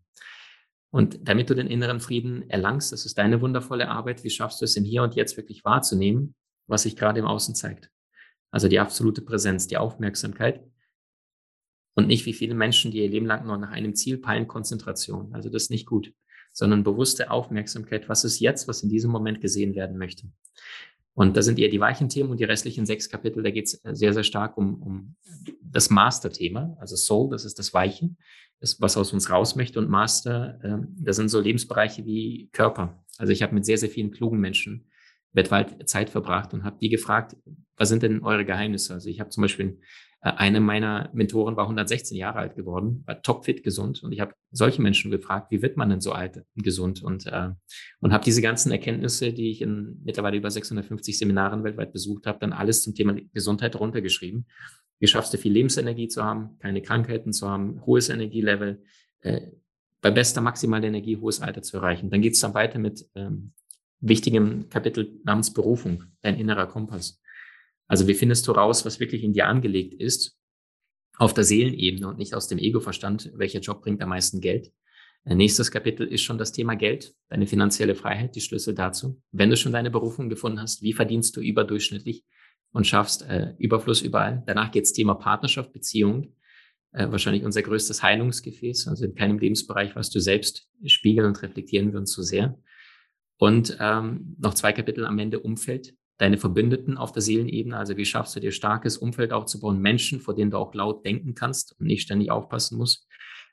Und damit du den inneren Frieden erlangst, das ist deine wundervolle Arbeit, wie schaffst du es im Hier und Jetzt wirklich wahrzunehmen, was sich gerade im Außen zeigt. Also die absolute Präsenz, die Aufmerksamkeit und nicht wie viele Menschen, die ihr Leben lang nur nach einem Ziel peilen, Konzentration. Also das ist nicht gut, sondern bewusste Aufmerksamkeit, was ist jetzt, was in diesem Moment gesehen werden möchte. Und da sind eher die weichen Themen und die restlichen sechs Kapitel, da geht es sehr, sehr stark um, um das Master-Thema, also Soul, das ist das Weiche, das, was aus uns raus möchte. Und Master, äh, das sind so Lebensbereiche wie Körper. Also ich habe mit sehr, sehr vielen klugen Menschen weltweit Zeit verbracht und habe die gefragt, was sind denn eure Geheimnisse? Also ich habe zum Beispiel äh, eine meiner Mentoren war 116 Jahre alt geworden, war topfit gesund und ich habe solche Menschen gefragt, wie wird man denn so alt und gesund und äh, und habe diese ganzen Erkenntnisse, die ich in mittlerweile über 650 Seminaren weltweit besucht habe, dann alles zum Thema Gesundheit runtergeschrieben. Wie schaffst du viel Lebensenergie zu haben, keine Krankheiten zu haben, hohes Energielevel, äh, bei bester maximaler Energie hohes Alter zu erreichen. Dann geht es dann weiter mit ähm, wichtigem Kapitel namens Berufung, dein innerer Kompass. Also wie findest du raus, was wirklich in dir angelegt ist, auf der Seelenebene und nicht aus dem Ego-Verstand, welcher Job bringt am meisten Geld? Nächstes Kapitel ist schon das Thema Geld, deine finanzielle Freiheit, die Schlüssel dazu. Wenn du schon deine Berufung gefunden hast, wie verdienst du überdurchschnittlich und schaffst äh, Überfluss überall? Danach geht's Thema Partnerschaft, Beziehung, äh, wahrscheinlich unser größtes Heilungsgefäß. Also in keinem Lebensbereich, was du selbst spiegeln und reflektieren würden zu sehr. Und ähm, noch zwei Kapitel am Ende Umfeld, deine Verbündeten auf der Seelenebene. Also wie schaffst du dir starkes Umfeld aufzubauen, Menschen, vor denen du auch laut denken kannst und nicht ständig aufpassen musst.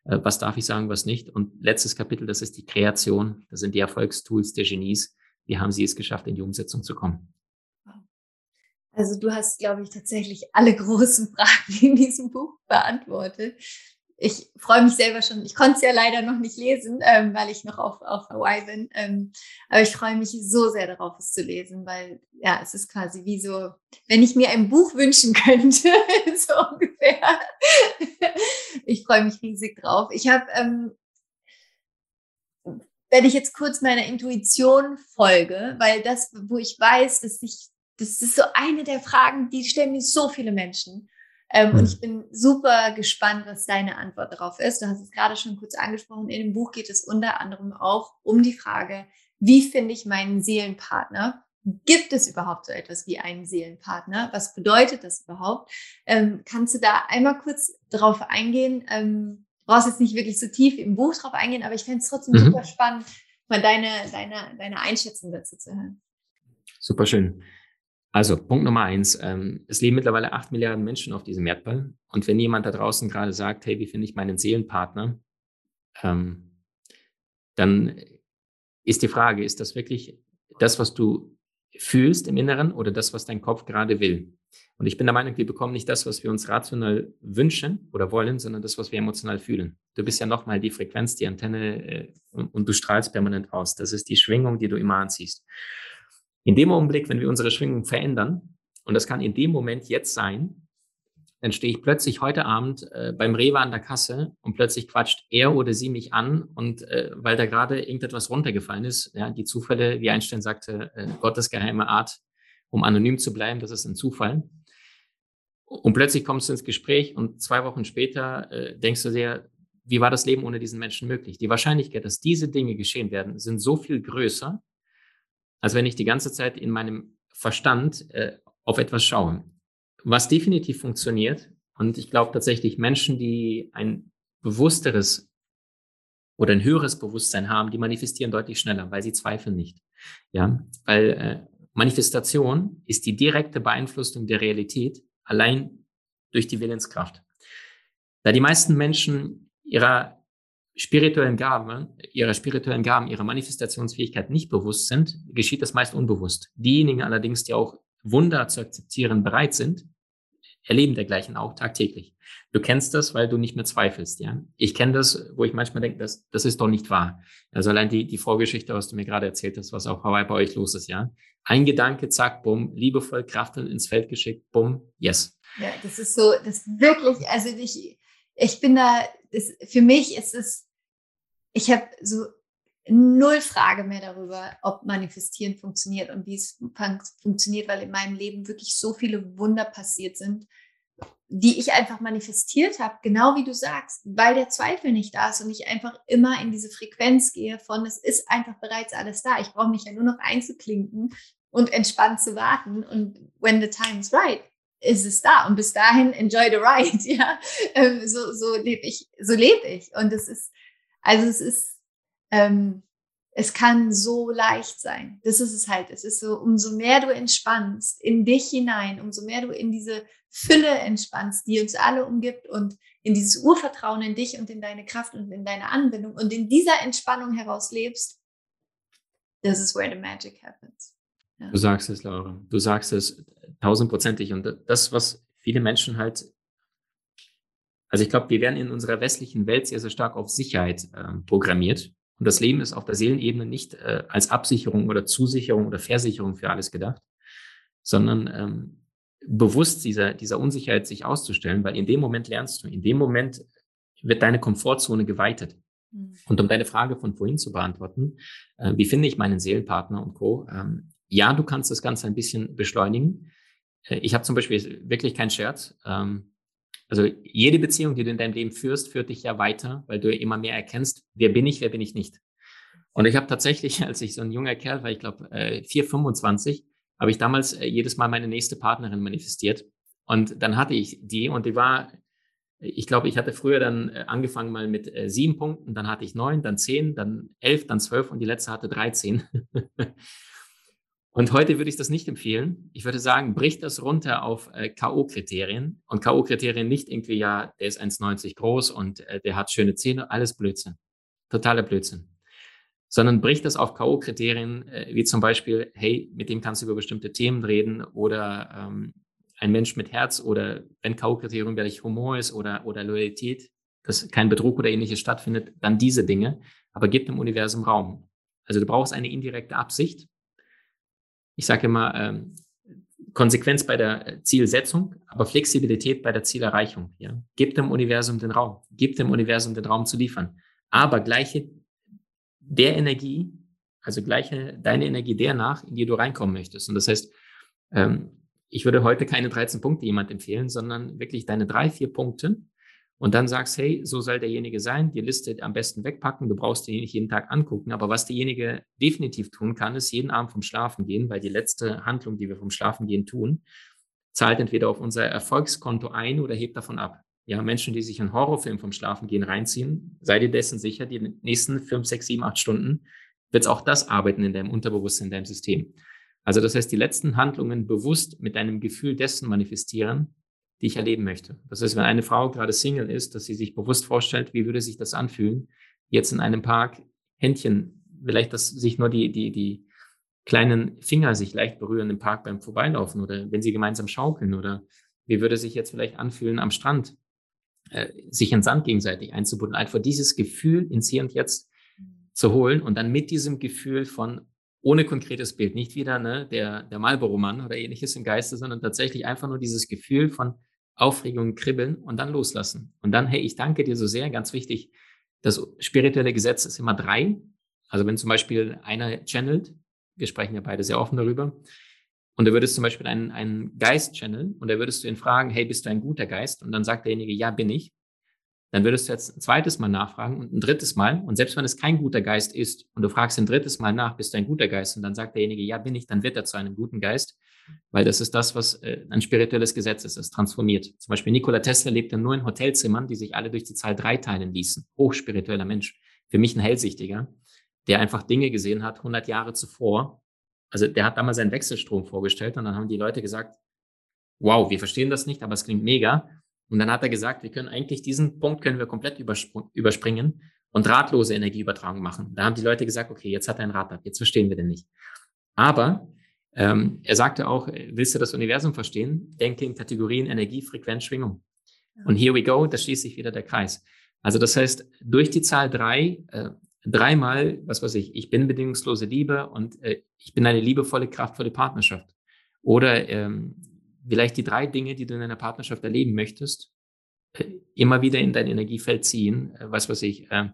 Äh, was darf ich sagen, was nicht? Und letztes Kapitel, das ist die Kreation. Das sind die Erfolgstools der Genies. Wie haben sie es geschafft, in die Umsetzung zu kommen? Also du hast, glaube ich, tatsächlich alle großen Fragen in diesem Buch beantwortet ich freue mich selber schon. Ich konnte es ja leider noch nicht lesen, ähm, weil ich noch auf, auf Hawaii bin. Ähm, aber ich freue mich so sehr darauf, es zu lesen, weil ja, es ist quasi wie so, wenn ich mir ein Buch wünschen könnte, so ungefähr. ich freue mich riesig drauf. Ich habe, ähm, wenn ich jetzt kurz meiner Intuition folge, weil das, wo ich weiß, dass ich, das ist so eine der Fragen, die stellen mir so viele Menschen. Ähm, mhm. Und hm. ich bin super gespannt, was deine Antwort darauf ist. Du hast es gerade schon kurz angesprochen. In dem Buch geht es unter anderem auch um die Frage, wie finde ich meinen Seelenpartner? Gibt es überhaupt so etwas wie einen Seelenpartner? Was bedeutet das überhaupt? Ähm, kannst du da einmal kurz drauf eingehen? Ähm, brauchst jetzt nicht wirklich so tief im Buch drauf eingehen, aber ich fände es trotzdem mhm. super spannend, mal deine, deine, deine Einschätzung dazu zu hören. Super schön. Also Punkt Nummer eins. Ähm, es leben mittlerweile acht Milliarden Menschen auf diesem Erdball. Und wenn jemand da draußen gerade sagt, hey, wie finde ich meinen Seelenpartner, ähm, dann ist die Frage, ist das wirklich das, was du fühlst im Inneren oder das, was dein Kopf gerade will? Und ich bin der Meinung, wir bekommen nicht das, was wir uns rational wünschen oder wollen, sondern das, was wir emotional fühlen. Du bist ja nochmal die Frequenz, die Antenne äh, und, und du strahlst permanent aus. Das ist die Schwingung, die du immer anziehst. In dem Augenblick, wenn wir unsere Schwingung verändern, und das kann in dem Moment jetzt sein, dann stehe ich plötzlich heute Abend äh, beim Rewe an der Kasse und plötzlich quatscht er oder sie mich an und äh, weil da gerade irgendetwas runtergefallen ist, ja, die Zufälle, wie Einstein sagte, äh, Gottes geheime Art, um anonym zu bleiben, das ist ein Zufall. Und plötzlich kommst du ins Gespräch und zwei Wochen später äh, denkst du dir, wie war das Leben ohne diesen Menschen möglich? Die Wahrscheinlichkeit, dass diese Dinge geschehen werden, sind so viel größer, als wenn ich die ganze Zeit in meinem Verstand äh, auf etwas schaue. Was definitiv funktioniert, und ich glaube tatsächlich, Menschen, die ein bewussteres oder ein höheres Bewusstsein haben, die manifestieren deutlich schneller, weil sie zweifeln nicht. Ja, weil äh, Manifestation ist die direkte Beeinflussung der Realität allein durch die Willenskraft. Da die meisten Menschen ihrer spirituellen Gaben, ihrer spirituellen Gaben, ihrer Manifestationsfähigkeit nicht bewusst sind, geschieht das meist unbewusst. Diejenigen allerdings, die auch Wunder zu akzeptieren bereit sind, erleben dergleichen auch tagtäglich. Du kennst das, weil du nicht mehr zweifelst, ja. Ich kenne das, wo ich manchmal denke, das, das ist doch nicht wahr. Also allein die, die Vorgeschichte, was du mir gerade erzählt hast, was auf Hawaii bei euch los ist, ja. Ein Gedanke, zack, bumm, liebevoll, kraftvoll ins Feld geschickt, bumm, yes. Ja, das ist so, das wirklich, also ich, ich bin da, das, für mich ist es, ich habe so null Frage mehr darüber, ob Manifestieren funktioniert und wie es funktioniert, weil in meinem Leben wirklich so viele Wunder passiert sind, die ich einfach manifestiert habe, genau wie du sagst, weil der Zweifel nicht da ist und ich einfach immer in diese Frequenz gehe von, es ist einfach bereits alles da. Ich brauche mich ja nur noch einzuklinken und entspannt zu warten. Und when the time is right, ist es da. Und bis dahin enjoy the ride. Ja, ähm, so, so lebe ich, so lebe ich. Und es ist, also es ist, ähm, es kann so leicht sein. Das ist es halt. Es ist so, umso mehr du entspannst in dich hinein, umso mehr du in diese Fülle entspannst, die uns alle umgibt und in dieses Urvertrauen in dich und in deine Kraft und in deine Anbindung und in dieser Entspannung heraus lebst, this is where the magic happens. Ja. Du sagst es, Laura. Du sagst es tausendprozentig. Und das, was viele Menschen halt, also ich glaube, wir werden in unserer westlichen Welt sehr, sehr stark auf Sicherheit äh, programmiert. Und das Leben ist auf der Seelenebene nicht äh, als Absicherung oder Zusicherung oder Versicherung für alles gedacht, sondern ähm, bewusst dieser, dieser Unsicherheit sich auszustellen, weil in dem Moment lernst du, in dem Moment wird deine Komfortzone geweitet. Mhm. Und um deine Frage von vorhin zu beantworten, äh, wie finde ich meinen Seelenpartner und Co., ähm, ja, du kannst das Ganze ein bisschen beschleunigen. Äh, ich habe zum Beispiel wirklich keinen Scherz. Ähm, also jede Beziehung, die du in deinem Leben führst, führt dich ja weiter, weil du immer mehr erkennst, wer bin ich, wer bin ich nicht. Und ich habe tatsächlich, als ich so ein junger Kerl war, ich glaube äh, 4, 25, habe ich damals äh, jedes Mal meine nächste Partnerin manifestiert. Und dann hatte ich die und die war, ich glaube, ich hatte früher dann äh, angefangen mal mit äh, sieben Punkten, dann hatte ich neun, dann zehn, dann elf, dann zwölf und die letzte hatte 13. Und heute würde ich das nicht empfehlen. Ich würde sagen, brich das runter auf äh, K.O.-Kriterien. Und K.O.-Kriterien nicht irgendwie, ja, der ist 1,90 groß und äh, der hat schöne Zähne, alles Blödsinn. Totaler Blödsinn. Sondern brich das auf K.O.-Kriterien, äh, wie zum Beispiel, hey, mit dem kannst du über bestimmte Themen reden oder ähm, ein Mensch mit Herz oder wenn K.O.-Kriterium vielleicht Humor ist oder, oder Loyalität, dass kein Betrug oder ähnliches stattfindet, dann diese Dinge. Aber gib dem Universum Raum. Also du brauchst eine indirekte Absicht ich sage immer, ähm, Konsequenz bei der Zielsetzung, aber Flexibilität bei der Zielerreichung. Ja. Gib dem Universum den Raum, gib dem Universum den Raum zu liefern. Aber gleiche der Energie, also gleiche deine Energie der nach, in die du reinkommen möchtest. Und das heißt, ähm, ich würde heute keine 13 Punkte jemand empfehlen, sondern wirklich deine drei, vier Punkte, und dann sagst, hey, so soll derjenige sein, die Liste am besten wegpacken, du brauchst die nicht jeden Tag angucken, aber was derjenige definitiv tun kann, ist jeden Abend vom Schlafen gehen, weil die letzte Handlung, die wir vom Schlafen gehen tun, zahlt entweder auf unser Erfolgskonto ein oder hebt davon ab. Ja, Menschen, die sich einen Horrorfilm vom Schlafen gehen reinziehen, sei dir dessen sicher, die nächsten fünf, sechs, sieben, acht Stunden wird es auch das arbeiten in deinem Unterbewusstsein, in deinem System. Also das heißt, die letzten Handlungen bewusst mit deinem Gefühl dessen manifestieren, die ich erleben möchte. Das heißt, wenn eine Frau gerade Single ist, dass sie sich bewusst vorstellt, wie würde sich das anfühlen, jetzt in einem Park Händchen, vielleicht, dass sich nur die, die, die kleinen Finger sich leicht berühren im Park beim Vorbeilaufen oder wenn sie gemeinsam schaukeln oder wie würde sich jetzt vielleicht anfühlen am Strand, äh, sich in Sand gegenseitig einzubunden, einfach dieses Gefühl ins Hier und Jetzt zu holen und dann mit diesem Gefühl von ohne konkretes Bild, nicht wieder ne, der, der Marlboro-Mann oder ähnliches im Geiste, sondern tatsächlich einfach nur dieses Gefühl von, Aufregung, Kribbeln und dann loslassen. Und dann, hey, ich danke dir so sehr, ganz wichtig, das spirituelle Gesetz ist immer drei. Also wenn zum Beispiel einer channelt, wir sprechen ja beide sehr offen darüber, und du würdest zum Beispiel einen, einen Geist channeln und da würdest du ihn fragen, hey, bist du ein guter Geist? Und dann sagt derjenige, ja, bin ich. Dann würdest du jetzt ein zweites Mal nachfragen und ein drittes Mal. Und selbst wenn es kein guter Geist ist und du fragst ein drittes Mal nach, bist du ein guter Geist? Und dann sagt derjenige, ja, bin ich, dann wird er zu einem guten Geist. Weil das ist das, was äh, ein spirituelles Gesetz ist. Es transformiert. Zum Beispiel Nikola Tesla lebte nur in Hotelzimmern, die sich alle durch die Zahl drei teilen ließen. Hochspiritueller Mensch. Für mich ein Hellsichtiger, der einfach Dinge gesehen hat, 100 Jahre zuvor. Also der hat damals einen Wechselstrom vorgestellt und dann haben die Leute gesagt, wow, wir verstehen das nicht, aber es klingt mega. Und dann hat er gesagt, wir können eigentlich diesen Punkt können wir komplett überspringen und drahtlose Energieübertragung machen. Da haben die Leute gesagt, okay, jetzt hat er ein Rad ab, jetzt verstehen wir den nicht. Aber ähm, er sagte auch, willst du das Universum verstehen? Denke in Kategorien Energie, Frequenz, Schwingung. Und here we go, da schließt sich wieder der Kreis. Also das heißt, durch die Zahl drei, äh, dreimal, was weiß ich, ich bin bedingungslose Liebe und äh, ich bin eine liebevolle, kraftvolle Partnerschaft. Oder ähm, vielleicht die drei Dinge, die du in einer Partnerschaft erleben möchtest, äh, immer wieder in dein Energiefeld ziehen. Äh, was weiß ich, äh,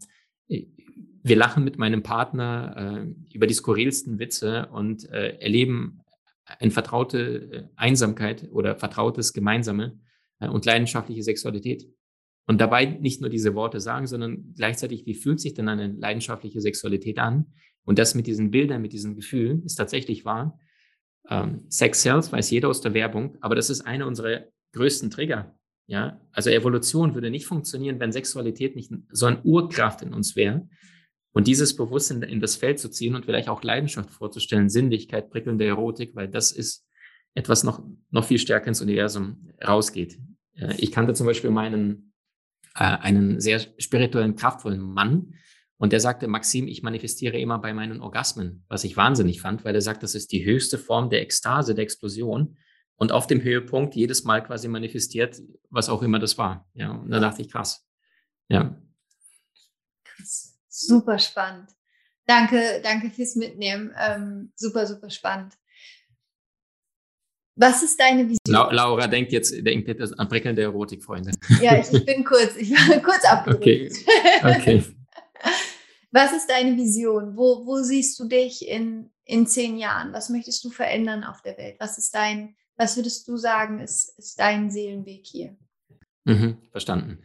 wir lachen mit meinem Partner äh, über die skurrilsten Witze und äh, erleben eine vertraute äh, Einsamkeit oder vertrautes Gemeinsame äh, und leidenschaftliche Sexualität. Und dabei nicht nur diese Worte sagen, sondern gleichzeitig, wie fühlt sich denn eine leidenschaftliche Sexualität an? Und das mit diesen Bildern, mit diesen Gefühlen ist tatsächlich wahr. Ähm, Sex Cells weiß jeder aus der Werbung, aber das ist einer unserer größten Trigger. Ja, also Evolution würde nicht funktionieren, wenn Sexualität nicht so eine Urkraft in uns wäre. Und dieses Bewusstsein in das Feld zu ziehen und vielleicht auch Leidenschaft vorzustellen, Sinnlichkeit, prickelnde Erotik, weil das ist etwas noch, noch viel stärker ins Universum rausgeht. Ich kannte zum Beispiel meinen, äh, einen sehr spirituellen, kraftvollen Mann, und der sagte, Maxim, ich manifestiere immer bei meinen Orgasmen, was ich wahnsinnig fand, weil er sagt, das ist die höchste Form der Ekstase, der Explosion. Und auf dem Höhepunkt jedes Mal quasi manifestiert, was auch immer das war. Ja, und da dachte ich, krass. Ja. Super spannend. Danke, danke fürs Mitnehmen. Ähm, super, super spannend. Was ist deine Vision? La Laura denkt jetzt, denkt jetzt an prickelnde Erotikfreunde. Ja, ich, ich, bin kurz, ich war kurz abgedrückt. Okay. okay. Was ist deine Vision? Wo, wo siehst du dich in, in zehn Jahren? Was möchtest du verändern auf der Welt? Was ist dein, was würdest du sagen, ist, ist dein Seelenweg hier? Mhm, verstanden.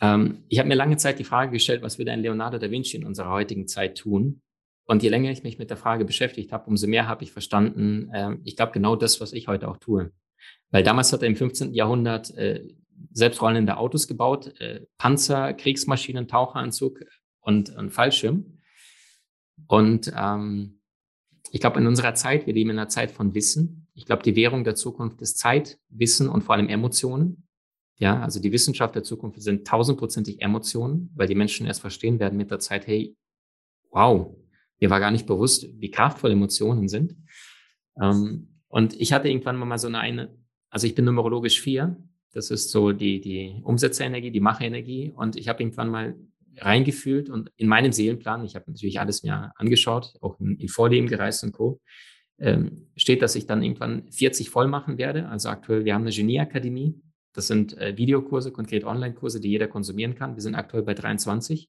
Ähm, ich habe mir lange Zeit die Frage gestellt, was würde ein Leonardo da Vinci in unserer heutigen Zeit tun? Und je länger ich mich mit der Frage beschäftigt habe, umso mehr habe ich verstanden, äh, ich glaube genau das, was ich heute auch tue. Weil damals hat er im 15. Jahrhundert äh, selbstrollende Autos gebaut, äh, Panzer, Kriegsmaschinen, Taucheranzug, und, und Fallschirm. Und ähm, ich glaube, in unserer Zeit, wir leben in einer Zeit von Wissen. Ich glaube, die Währung der Zukunft ist Zeit, Wissen und vor allem Emotionen. Ja, also die Wissenschaft der Zukunft sind tausendprozentig Emotionen, weil die Menschen erst verstehen werden mit der Zeit, hey, wow, mir war gar nicht bewusst, wie kraftvoll Emotionen sind. Ähm, und ich hatte irgendwann mal so eine, also ich bin numerologisch vier, das ist so die, die Umsetzerenergie, die Machenergie. Und ich habe irgendwann mal reingefühlt und in meinem Seelenplan, ich habe natürlich alles mir angeschaut, auch in, in Vorleben gereist und Co., ähm, steht, dass ich dann irgendwann 40 voll machen werde. Also aktuell, wir haben eine Genieakademie. Das sind äh, Videokurse, konkret Online-Kurse, die jeder konsumieren kann. Wir sind aktuell bei 23.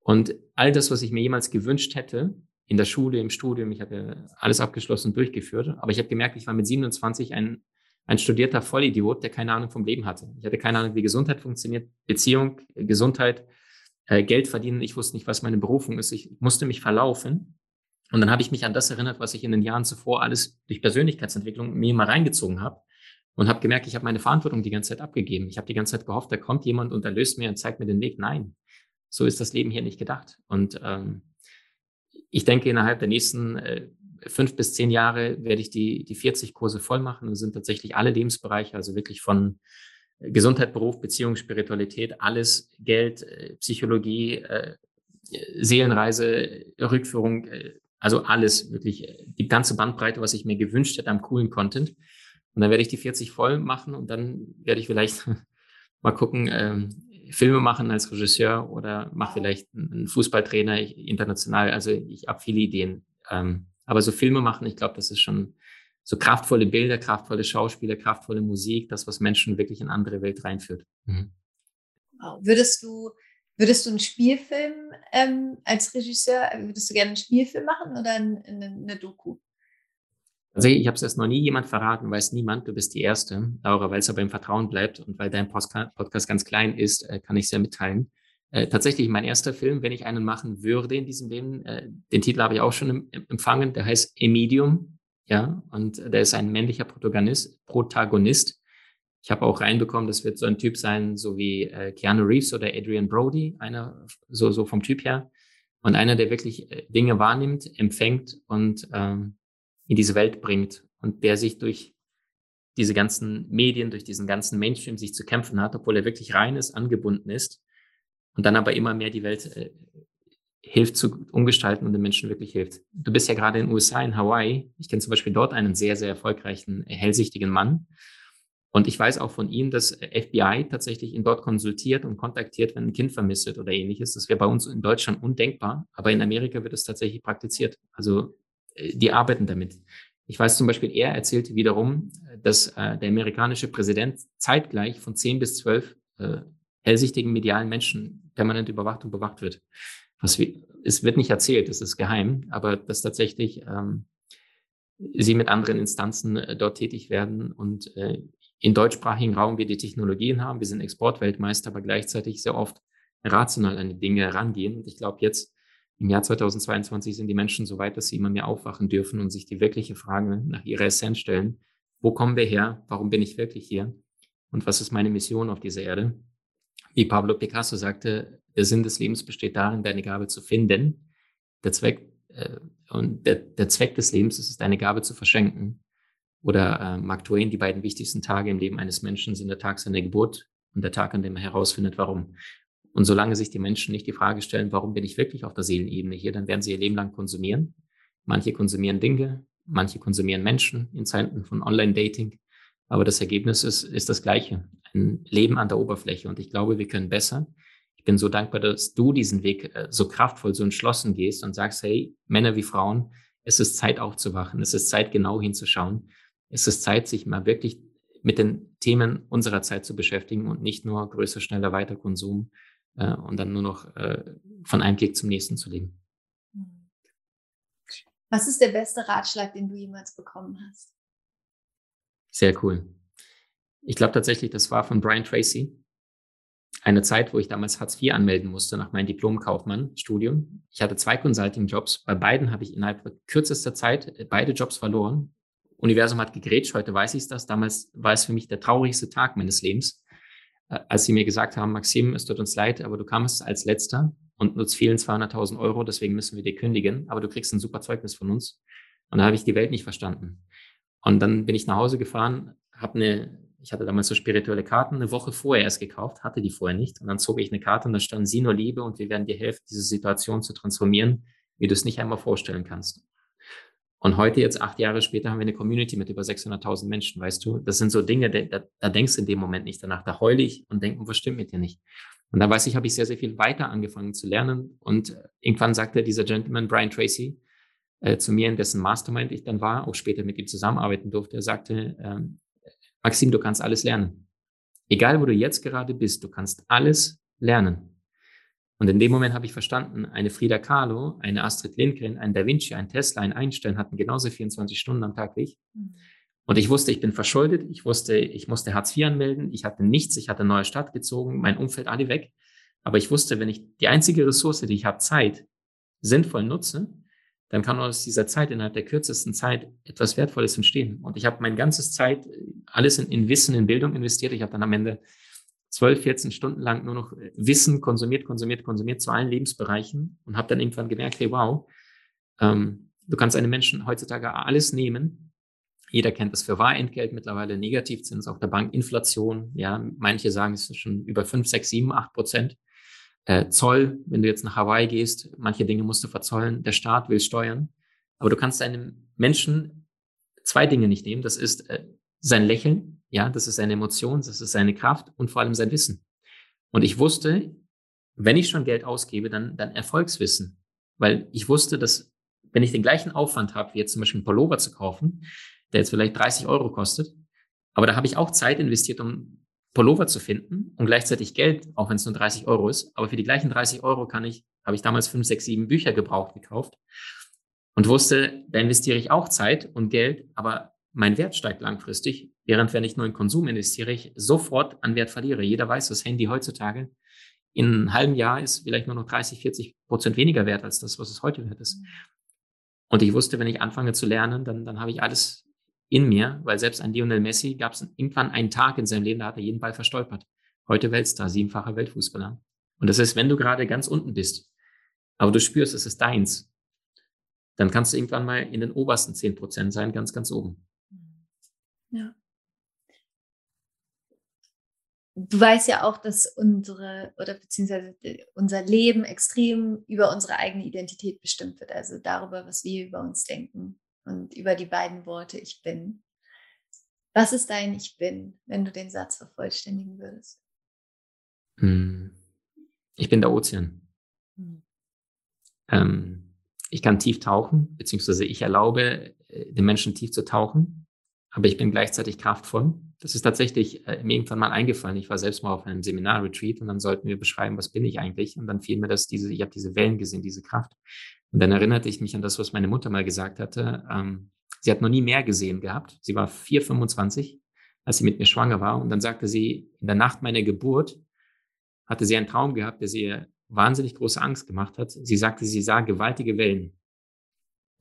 Und all das, was ich mir jemals gewünscht hätte, in der Schule, im Studium, ich habe alles abgeschlossen und durchgeführt. Aber ich habe gemerkt, ich war mit 27 ein, ein studierter Vollidiot, der keine Ahnung vom Leben hatte. Ich hatte keine Ahnung, wie Gesundheit funktioniert, Beziehung, Gesundheit, äh, Geld verdienen. Ich wusste nicht, was meine Berufung ist. Ich musste mich verlaufen. Und dann habe ich mich an das erinnert, was ich in den Jahren zuvor alles durch Persönlichkeitsentwicklung mir mal reingezogen habe und habe gemerkt, ich habe meine Verantwortung die ganze Zeit abgegeben. Ich habe die ganze Zeit gehofft, da kommt jemand und erlöst mir und zeigt mir den Weg. Nein, so ist das Leben hier nicht gedacht. Und ähm, ich denke, innerhalb der nächsten äh, fünf bis zehn Jahre werde ich die, die 40 Kurse voll machen. Das sind tatsächlich alle Lebensbereiche, also wirklich von Gesundheit, Beruf, Beziehung, Spiritualität, alles, Geld, äh, Psychologie, äh, Seelenreise, Rückführung, äh, also alles, wirklich die ganze Bandbreite, was ich mir gewünscht hätte am coolen Content. Und dann werde ich die 40 voll machen und dann werde ich vielleicht mal gucken, ähm, Filme machen als Regisseur oder mache vielleicht einen Fußballtrainer international. Also ich habe viele Ideen. Ähm, aber so Filme machen, ich glaube, das ist schon so kraftvolle Bilder, kraftvolle Schauspieler, kraftvolle Musik, das, was Menschen wirklich in andere Welt reinführt. Mhm. Würdest du, würdest du einen Spielfilm ähm, als Regisseur, würdest du gerne einen Spielfilm machen oder eine, eine Doku? Also ich habe es erst noch nie jemand verraten, weiß niemand, du bist die Erste, Laura, weil es aber im Vertrauen bleibt und weil dein Podcast ganz klein ist, äh, kann ich es ja mitteilen. Äh, tatsächlich mein erster Film, wenn ich einen machen würde in diesem Leben, äh, den Titel habe ich auch schon empfangen, der heißt Emedium, ja, und der ist ein männlicher Protagonist. Protagonist. Ich habe auch reinbekommen, das wird so ein Typ sein, so wie äh, Keanu Reeves oder Adrian Brody, einer so, so vom Typ her. Und einer, der wirklich äh, Dinge wahrnimmt, empfängt und ähm, in diese Welt bringt und der sich durch diese ganzen Medien, durch diesen ganzen Mainstream sich zu kämpfen hat, obwohl er wirklich rein ist, angebunden ist und dann aber immer mehr die Welt äh, hilft zu umgestalten und den Menschen wirklich hilft. Du bist ja gerade in den USA, in Hawaii. Ich kenne zum Beispiel dort einen sehr, sehr erfolgreichen, hellsichtigen Mann. Und ich weiß auch von ihm, dass FBI tatsächlich ihn dort konsultiert und kontaktiert, wenn ein Kind vermisst wird oder ähnliches. Das wäre bei uns in Deutschland undenkbar, aber in Amerika wird es tatsächlich praktiziert. Also äh, die arbeiten damit. Ich weiß zum Beispiel, er erzählt wiederum, dass äh, der amerikanische Präsident zeitgleich von zehn bis zwölf äh, hellsichtigen medialen Menschen permanent überwacht und bewacht wird was wir, es wird nicht erzählt, es ist geheim, aber dass tatsächlich ähm, sie mit anderen Instanzen äh, dort tätig werden und äh, in deutschsprachigen Raum wir die Technologien haben, wir sind Exportweltmeister, aber gleichzeitig sehr oft rational an die Dinge herangehen. Und ich glaube jetzt im Jahr 2022 sind die Menschen so weit, dass sie immer mehr aufwachen dürfen und sich die wirkliche Frage nach ihrer Essenz stellen. Wo kommen wir her? Warum bin ich wirklich hier? Und was ist meine Mission auf dieser Erde? Wie Pablo Picasso sagte, der Sinn des Lebens besteht darin, deine Gabe zu finden. Der Zweck, äh, und der, der Zweck des Lebens ist es, deine Gabe zu verschenken. Oder äh, Mark Twain, die beiden wichtigsten Tage im Leben eines Menschen sind der Tag seiner Geburt und der Tag, an dem er herausfindet, warum. Und solange sich die Menschen nicht die Frage stellen, warum bin ich wirklich auf der Seelenebene hier, dann werden sie ihr Leben lang konsumieren. Manche konsumieren Dinge, manche konsumieren Menschen in Zeiten von Online-Dating. Aber das Ergebnis ist, ist das gleiche. Ein Leben an der Oberfläche. Und ich glaube, wir können besser. Ich bin so dankbar, dass du diesen Weg äh, so kraftvoll, so entschlossen gehst und sagst, hey, Männer wie Frauen, es ist Zeit aufzuwachen. Es ist Zeit, genau hinzuschauen ist es Zeit, sich mal wirklich mit den Themen unserer Zeit zu beschäftigen und nicht nur größer, schneller, weiter Konsum äh, und dann nur noch äh, von einem Klick zum nächsten zu leben. Was ist der beste Ratschlag, den du jemals bekommen hast? Sehr cool. Ich glaube tatsächlich, das war von Brian Tracy. Eine Zeit, wo ich damals Hartz IV anmelden musste nach meinem Diplom-Kaufmann-Studium. Ich hatte zwei Consulting-Jobs. Bei beiden habe ich innerhalb kürzester Zeit äh, beide Jobs verloren Universum hat gegrätscht, heute weiß ich das. Damals war es für mich der traurigste Tag meines Lebens, als sie mir gesagt haben, Maxim, es tut uns leid, aber du kamst als Letzter und uns fehlen 200.000 Euro, deswegen müssen wir dir kündigen, aber du kriegst ein super Zeugnis von uns. Und da habe ich die Welt nicht verstanden. Und dann bin ich nach Hause gefahren, habe eine, ich hatte damals so spirituelle Karten, eine Woche vorher erst gekauft, hatte die vorher nicht. Und dann zog ich eine Karte und da stand sie nur Liebe und wir werden dir helfen, diese Situation zu transformieren, wie du es nicht einmal vorstellen kannst. Und heute, jetzt acht Jahre später, haben wir eine Community mit über 600.000 Menschen, weißt du? Das sind so Dinge, da, da denkst du in dem Moment nicht danach. Da heule ich und denke, was stimmt mit dir nicht? Und da weiß ich, habe ich sehr, sehr viel weiter angefangen zu lernen. Und irgendwann sagte dieser Gentleman, Brian Tracy, äh, zu mir, in dessen Mastermind ich dann war, auch später mit ihm zusammenarbeiten durfte, er sagte, ähm, Maxim, du kannst alles lernen. Egal, wo du jetzt gerade bist, du kannst alles lernen. Und in dem Moment habe ich verstanden, eine Frida Kahlo, eine Astrid Lindgren, ein Da Vinci, ein Tesla, ein Einstein hatten genauso 24 Stunden am Tag wie ich. Mhm. Und ich wusste, ich bin verschuldet. Ich wusste, ich musste Hartz IV anmelden. Ich hatte nichts. Ich hatte eine neue Stadt gezogen. Mein Umfeld alle weg. Aber ich wusste, wenn ich die einzige Ressource, die ich habe, Zeit, sinnvoll nutze, dann kann aus dieser Zeit innerhalb der kürzesten Zeit etwas Wertvolles entstehen. Und ich habe mein ganzes Zeit, alles in, in Wissen, in Bildung investiert. Ich habe dann am Ende 12, 14 Stunden lang nur noch äh, Wissen konsumiert, konsumiert, konsumiert zu allen Lebensbereichen und habe dann irgendwann gemerkt, hey, wow, ähm, du kannst einem Menschen heutzutage alles nehmen. Jeder kennt das für Wahrentgelt mittlerweile, Negativzins auf der Bank, Inflation, ja, manche sagen, es ist schon über 5, 6, 7, 8 Prozent. Äh, Zoll, wenn du jetzt nach Hawaii gehst, manche Dinge musst du verzollen, der Staat will steuern. Aber du kannst einem Menschen zwei Dinge nicht nehmen. Das ist äh, sein Lächeln ja, das ist seine Emotion, das ist seine Kraft und vor allem sein Wissen. Und ich wusste, wenn ich schon Geld ausgebe, dann, dann Erfolgswissen. Weil ich wusste, dass wenn ich den gleichen Aufwand habe, wie jetzt zum Beispiel einen Pullover zu kaufen, der jetzt vielleicht 30 Euro kostet, aber da habe ich auch Zeit investiert, um Pullover zu finden und gleichzeitig Geld, auch wenn es nur 30 Euro ist. Aber für die gleichen 30 Euro kann ich, habe ich damals 5, 6, 7 Bücher gebraucht gekauft und wusste, da investiere ich auch Zeit und Geld, aber mein Wert steigt langfristig Während wenn ich nur in Konsum investiere, ich sofort an Wert verliere. Jeder weiß, das Handy heutzutage in einem halben Jahr ist vielleicht nur noch 30, 40 Prozent weniger wert als das, was es heute wert ist. Und ich wusste, wenn ich anfange zu lernen, dann, dann habe ich alles in mir, weil selbst ein Lionel Messi gab es irgendwann einen Tag in seinem Leben, da hat er jeden Ball verstolpert. Heute Weltstar, siebenfacher Weltfußballer. Und das ist, wenn du gerade ganz unten bist, aber du spürst, es ist deins, dann kannst du irgendwann mal in den obersten 10 Prozent sein, ganz, ganz oben. Ja du weißt ja auch, dass unsere oder beziehungsweise unser Leben extrem über unsere eigene Identität bestimmt wird. Also darüber, was wir über uns denken und über die beiden Worte Ich bin. Was ist dein Ich bin, wenn du den Satz vervollständigen würdest? Hm. Ich bin der Ozean. Hm. Ähm, ich kann tief tauchen, beziehungsweise ich erlaube äh, den Menschen tief zu tauchen, aber ich bin gleichzeitig kraftvoll das ist tatsächlich äh, mir irgendwann mal eingefallen. Ich war selbst mal auf einem Seminar-Retreat und dann sollten wir beschreiben, was bin ich eigentlich? Und dann fiel mir das, diese, ich habe diese Wellen gesehen, diese Kraft. Und dann erinnerte ich mich an das, was meine Mutter mal gesagt hatte. Ähm, sie hat noch nie mehr gesehen gehabt. Sie war 4, 25, als sie mit mir schwanger war. Und dann sagte sie, in der Nacht meiner Geburt hatte sie einen Traum gehabt, der sie wahnsinnig große Angst gemacht hat. Sie sagte, sie sah gewaltige Wellen.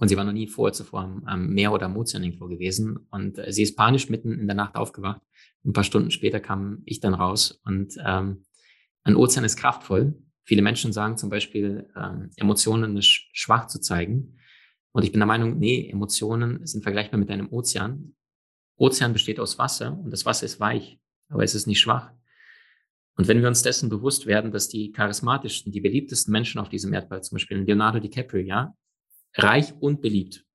Und sie war noch nie vorher zuvor am, am Meer oder am Ozean irgendwo gewesen. Und äh, sie ist panisch mitten in der Nacht aufgewacht. Ein paar Stunden später kam ich dann raus. Und ähm, ein Ozean ist kraftvoll. Viele Menschen sagen zum Beispiel, ähm, Emotionen ist schwach zu zeigen. Und ich bin der Meinung, nee, Emotionen sind vergleichbar mit einem Ozean. Ozean besteht aus Wasser und das Wasser ist weich, aber es ist nicht schwach. Und wenn wir uns dessen bewusst werden, dass die charismatischsten, die beliebtesten Menschen auf diesem Erdball, zum Beispiel Leonardo DiCaprio, ja, reich und beliebt.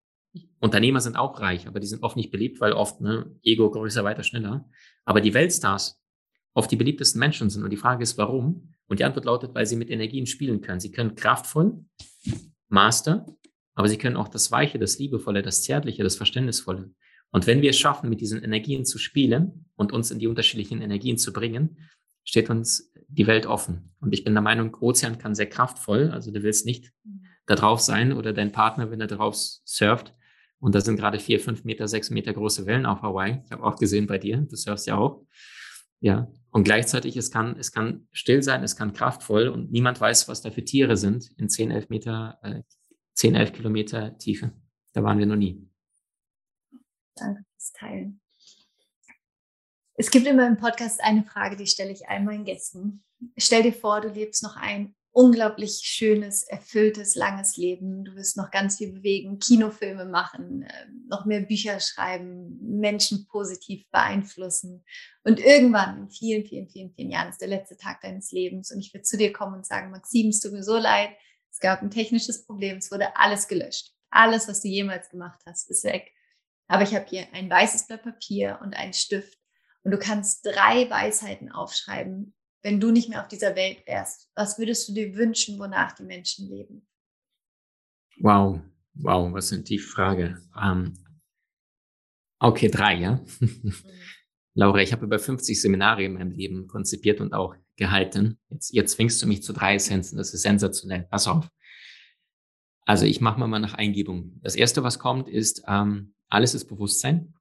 Unternehmer sind auch reich, aber die sind oft nicht beliebt, weil oft ne, Ego größer, weiter, schneller. Aber die Weltstars oft die beliebtesten Menschen sind. Und die Frage ist, warum? Und die Antwort lautet, weil sie mit Energien spielen können. Sie können kraftvoll, Master, aber sie können auch das Weiche, das Liebevolle, das Zärtliche, das Verständnisvolle. Und wenn wir es schaffen, mit diesen Energien zu spielen und uns in die unterschiedlichen Energien zu bringen, steht uns die Welt offen. Und ich bin der Meinung, Ozean kann sehr kraftvoll, also du willst nicht da drauf sein oder dein Partner, wenn er drauf surft. Und da sind gerade vier, fünf Meter, sechs Meter große Wellen auf Hawaii. Ich habe auch gesehen bei dir, du surfst ja auch. Ja. Und gleichzeitig, es kann, es kann still sein, es kann kraftvoll und niemand weiß, was da für Tiere sind in 10, 11 Meter, äh, 10, 11 Kilometer Tiefe. Da waren wir noch nie. Danke fürs Teilen. Es gibt in meinem Podcast eine Frage, die stelle ich all meinen Gästen. Stell dir vor, du lebst noch ein unglaublich schönes, erfülltes, langes Leben. Du wirst noch ganz viel bewegen, Kinofilme machen, ähm, noch mehr Bücher schreiben, Menschen positiv beeinflussen. Und irgendwann, in vielen, vielen, vielen, vielen Jahren, ist der letzte Tag deines Lebens. Und ich würde zu dir kommen und sagen, Maxim, es tut mir so leid. Es gab ein technisches Problem. Es wurde alles gelöscht. Alles, was du jemals gemacht hast, ist weg. Aber ich habe hier ein weißes Blatt Papier und einen Stift. Und du kannst drei Weisheiten aufschreiben, wenn du nicht mehr auf dieser Welt wärst? Was würdest du dir wünschen, wonach die Menschen leben? Wow, wow, was sind die Frage? Ähm, okay, drei, ja. Mhm. Laura, ich habe über 50 Seminare in meinem Leben konzipiert und auch gehalten. Jetzt, jetzt zwingst du mich zu drei Essenzen. Das ist sensationell. Pass auf. Also ich mache mal nach Eingebung. Das erste, was kommt, ist, ähm, alles ist Bewusstsein.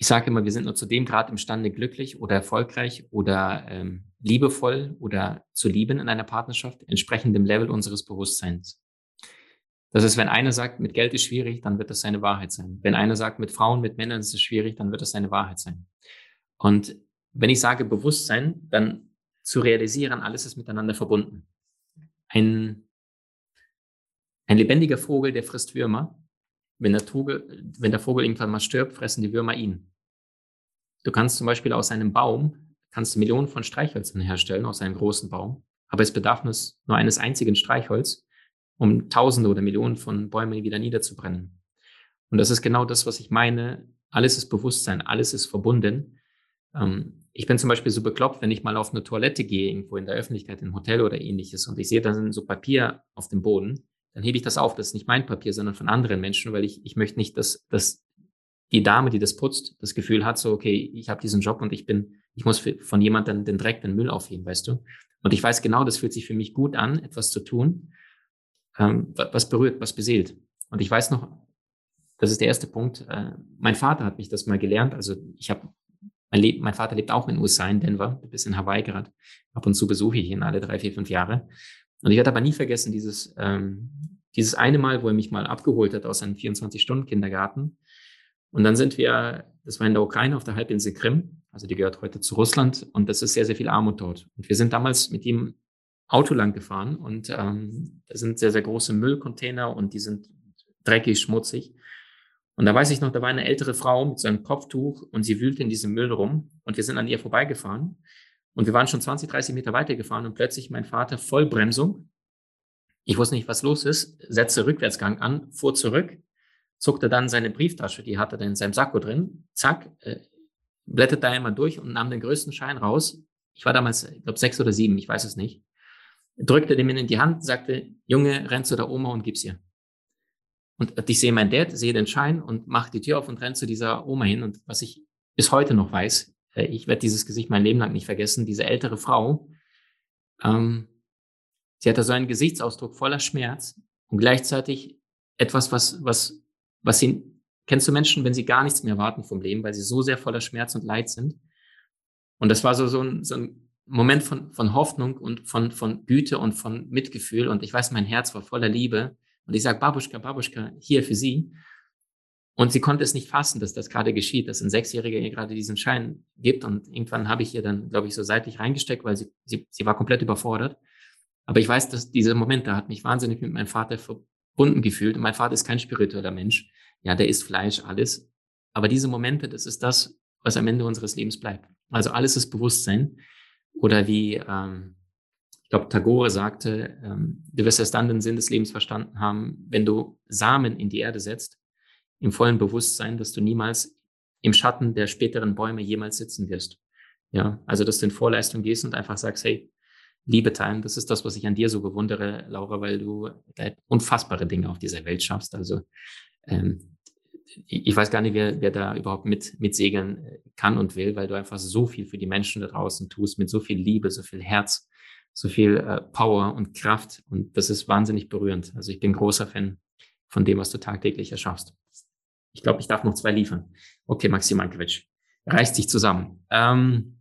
Ich sage immer, wir sind nur zu dem Grad imstande, glücklich oder erfolgreich oder ähm, liebevoll oder zu lieben in einer Partnerschaft, entsprechend dem Level unseres Bewusstseins. Das ist, wenn einer sagt, mit Geld ist schwierig, dann wird das seine Wahrheit sein. Wenn einer sagt, mit Frauen, mit Männern ist es schwierig, dann wird das seine Wahrheit sein. Und wenn ich sage Bewusstsein, dann zu realisieren, alles ist miteinander verbunden. Ein, ein lebendiger Vogel, der frisst Würmer, wenn der, Vogel, wenn der Vogel irgendwann mal stirbt, fressen die Würmer ihn. Du kannst zum Beispiel aus einem Baum, kannst du Millionen von Streichhölzern herstellen, aus einem großen Baum, aber es bedarf nur eines einzigen Streichholz, um Tausende oder Millionen von Bäumen wieder niederzubrennen. Und das ist genau das, was ich meine. Alles ist Bewusstsein, alles ist verbunden. Ähm, ich bin zum Beispiel so bekloppt, wenn ich mal auf eine Toilette gehe, irgendwo in der Öffentlichkeit, im Hotel oder ähnliches, und ich sehe, da sind so Papier auf dem Boden dann hebe ich das auf. Das ist nicht mein Papier, sondern von anderen Menschen, weil ich, ich möchte nicht, dass, dass die Dame, die das putzt, das Gefühl hat, so, okay, ich habe diesen Job und ich bin, ich muss für, von jemandem den Dreck, den Müll aufheben, weißt du? Und ich weiß genau, das fühlt sich für mich gut an, etwas zu tun, ähm, was berührt, was beseelt. Und ich weiß noch, das ist der erste Punkt. Äh, mein Vater hat mich das mal gelernt. Also ich habe mein, mein Vater lebt auch in den USA, in Denver, bis in Hawaii gerade. Ab und zu besuche ich ihn alle drei, vier, fünf Jahre. Und ich werde aber nie vergessen, dieses, ähm, dieses eine Mal, wo er mich mal abgeholt hat aus einem 24-Stunden-Kindergarten. Und dann sind wir, das war in der Ukraine auf der Halbinsel Krim, also die gehört heute zu Russland und das ist sehr, sehr viel Armut dort. Und wir sind damals mit ihm Auto lang gefahren und ähm, da sind sehr, sehr große Müllcontainer und die sind dreckig, schmutzig. Und da weiß ich noch, da war eine ältere Frau mit so einem Kopftuch und sie wühlte in diesem Müll rum und wir sind an ihr vorbeigefahren. Und wir waren schon 20, 30 Meter weitergefahren und plötzlich mein Vater Vollbremsung. Ich wusste nicht, was los ist, setzte Rückwärtsgang an, fuhr zurück, zuckte dann seine Brieftasche, die hatte er in seinem Sakko drin, zack, äh, blätterte da einmal durch und nahm den größten Schein raus. Ich war damals, ich glaube, sechs oder sieben, ich weiß es nicht. Drückte dem in die Hand, sagte, Junge, renn zu der Oma und gib's ihr. Und ich sehe meinen Dad, sehe den Schein und mache die Tür auf und renn zu dieser Oma hin. Und was ich bis heute noch weiß, äh, ich werde dieses Gesicht mein Leben lang nicht vergessen, diese ältere Frau, ähm, sie hatte so einen Gesichtsausdruck voller Schmerz und gleichzeitig etwas, was, was, was sie, kennst du Menschen, wenn sie gar nichts mehr erwarten vom Leben, weil sie so sehr voller Schmerz und Leid sind? Und das war so, so, ein, so, ein, Moment von, von Hoffnung und von, von Güte und von Mitgefühl. Und ich weiß, mein Herz war voller Liebe. Und ich sage, Babuschka, Babuschka, hier für Sie. Und sie konnte es nicht fassen, dass das gerade geschieht, dass ein Sechsjähriger ihr gerade diesen Schein gibt. Und irgendwann habe ich ihr dann, glaube ich, so seitlich reingesteckt, weil sie, sie, sie war komplett überfordert. Aber ich weiß, dass dieser Moment, da hat mich wahnsinnig mit meinem Vater verbunden gefühlt. Und mein Vater ist kein spiritueller Mensch. Ja, der isst Fleisch, alles. Aber diese Momente, das ist das, was am Ende unseres Lebens bleibt. Also alles ist Bewusstsein. Oder wie, ähm, ich glaube, Tagore sagte, ähm, du wirst erst dann den Sinn des Lebens verstanden haben, wenn du Samen in die Erde setzt im vollen Bewusstsein, dass du niemals im Schatten der späteren Bäume jemals sitzen wirst. Ja, also dass du in Vorleistung gehst und einfach sagst, hey, Liebe teilen, das ist das, was ich an dir so bewundere, Laura, weil du unfassbare Dinge auf dieser Welt schaffst. Also ähm, ich weiß gar nicht, wer, wer da überhaupt mit, mit segeln äh, kann und will, weil du einfach so viel für die Menschen da draußen tust, mit so viel Liebe, so viel Herz, so viel äh, Power und Kraft. Und das ist wahnsinnig berührend. Also ich bin großer Fan von dem, was du tagtäglich erschaffst. Ich glaube, ich darf noch zwei liefern. Okay, Maxim Mankiewicz. Reißt sich zusammen. Ähm,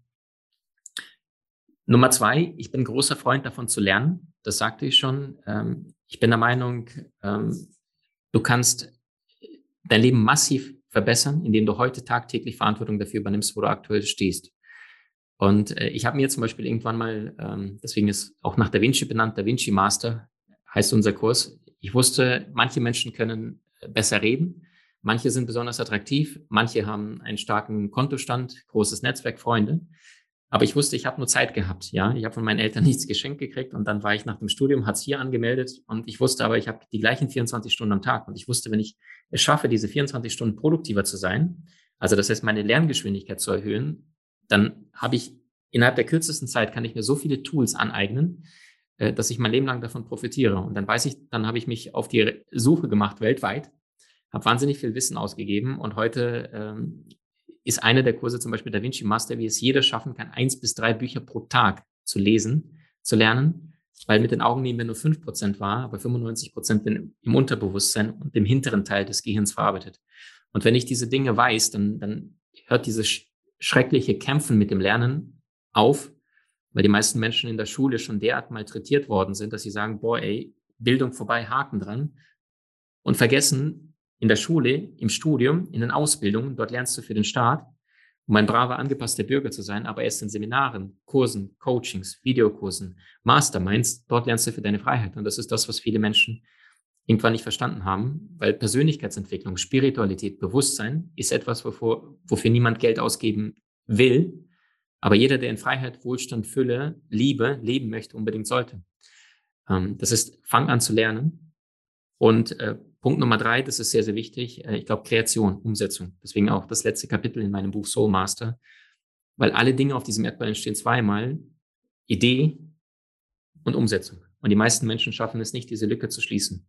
Nummer zwei, ich bin großer Freund davon zu lernen. Das sagte ich schon. Ähm, ich bin der Meinung, ähm, du kannst dein Leben massiv verbessern, indem du heute tagtäglich Verantwortung dafür übernimmst, wo du aktuell stehst. Und äh, ich habe mir zum Beispiel irgendwann mal, ähm, deswegen ist auch nach Da Vinci benannt, Da Vinci Master heißt unser Kurs. Ich wusste, manche Menschen können besser reden, Manche sind besonders attraktiv, manche haben einen starken Kontostand, großes Netzwerk, Freunde. Aber ich wusste, ich habe nur Zeit gehabt. Ja, ich habe von meinen Eltern nichts geschenkt gekriegt und dann war ich nach dem Studium, hat es hier angemeldet und ich wusste aber, ich habe die gleichen 24 Stunden am Tag und ich wusste, wenn ich es schaffe, diese 24 Stunden produktiver zu sein, also das heißt, meine Lerngeschwindigkeit zu erhöhen, dann habe ich innerhalb der kürzesten Zeit kann ich mir so viele Tools aneignen, äh, dass ich mein Leben lang davon profitiere. Und dann weiß ich, dann habe ich mich auf die Suche gemacht weltweit habe wahnsinnig viel Wissen ausgegeben und heute ähm, ist einer der Kurse zum Beispiel Da Vinci Master, wie es jeder schaffen kann, eins bis drei Bücher pro Tag zu lesen, zu lernen, weil mit den Augen nehmen wir nur fünf Prozent wahr, aber 95 Prozent werden im Unterbewusstsein und im hinteren Teil des Gehirns verarbeitet. Und wenn ich diese Dinge weiß, dann, dann hört dieses schreckliche Kämpfen mit dem Lernen auf, weil die meisten Menschen in der Schule schon derart malträtiert worden sind, dass sie sagen, boah, ey, Bildung vorbei, Haken dran und vergessen, in der Schule, im Studium, in den Ausbildungen, dort lernst du für den Staat, um ein braver, angepasster Bürger zu sein, aber erst in Seminaren, Kursen, Coachings, Videokursen, Masterminds, dort lernst du für deine Freiheit. Und das ist das, was viele Menschen irgendwann nicht verstanden haben, weil Persönlichkeitsentwicklung, Spiritualität, Bewusstsein ist etwas, wovor, wofür niemand Geld ausgeben will, aber jeder, der in Freiheit, Wohlstand, Fülle, Liebe leben möchte, unbedingt sollte. Ähm, das ist, fang an zu lernen und äh, Punkt Nummer drei, das ist sehr, sehr wichtig. Äh, ich glaube, Kreation, Umsetzung. Deswegen auch das letzte Kapitel in meinem Buch Soul Master. Weil alle Dinge auf diesem Erdball entstehen zweimal. Idee und Umsetzung. Und die meisten Menschen schaffen es nicht, diese Lücke zu schließen.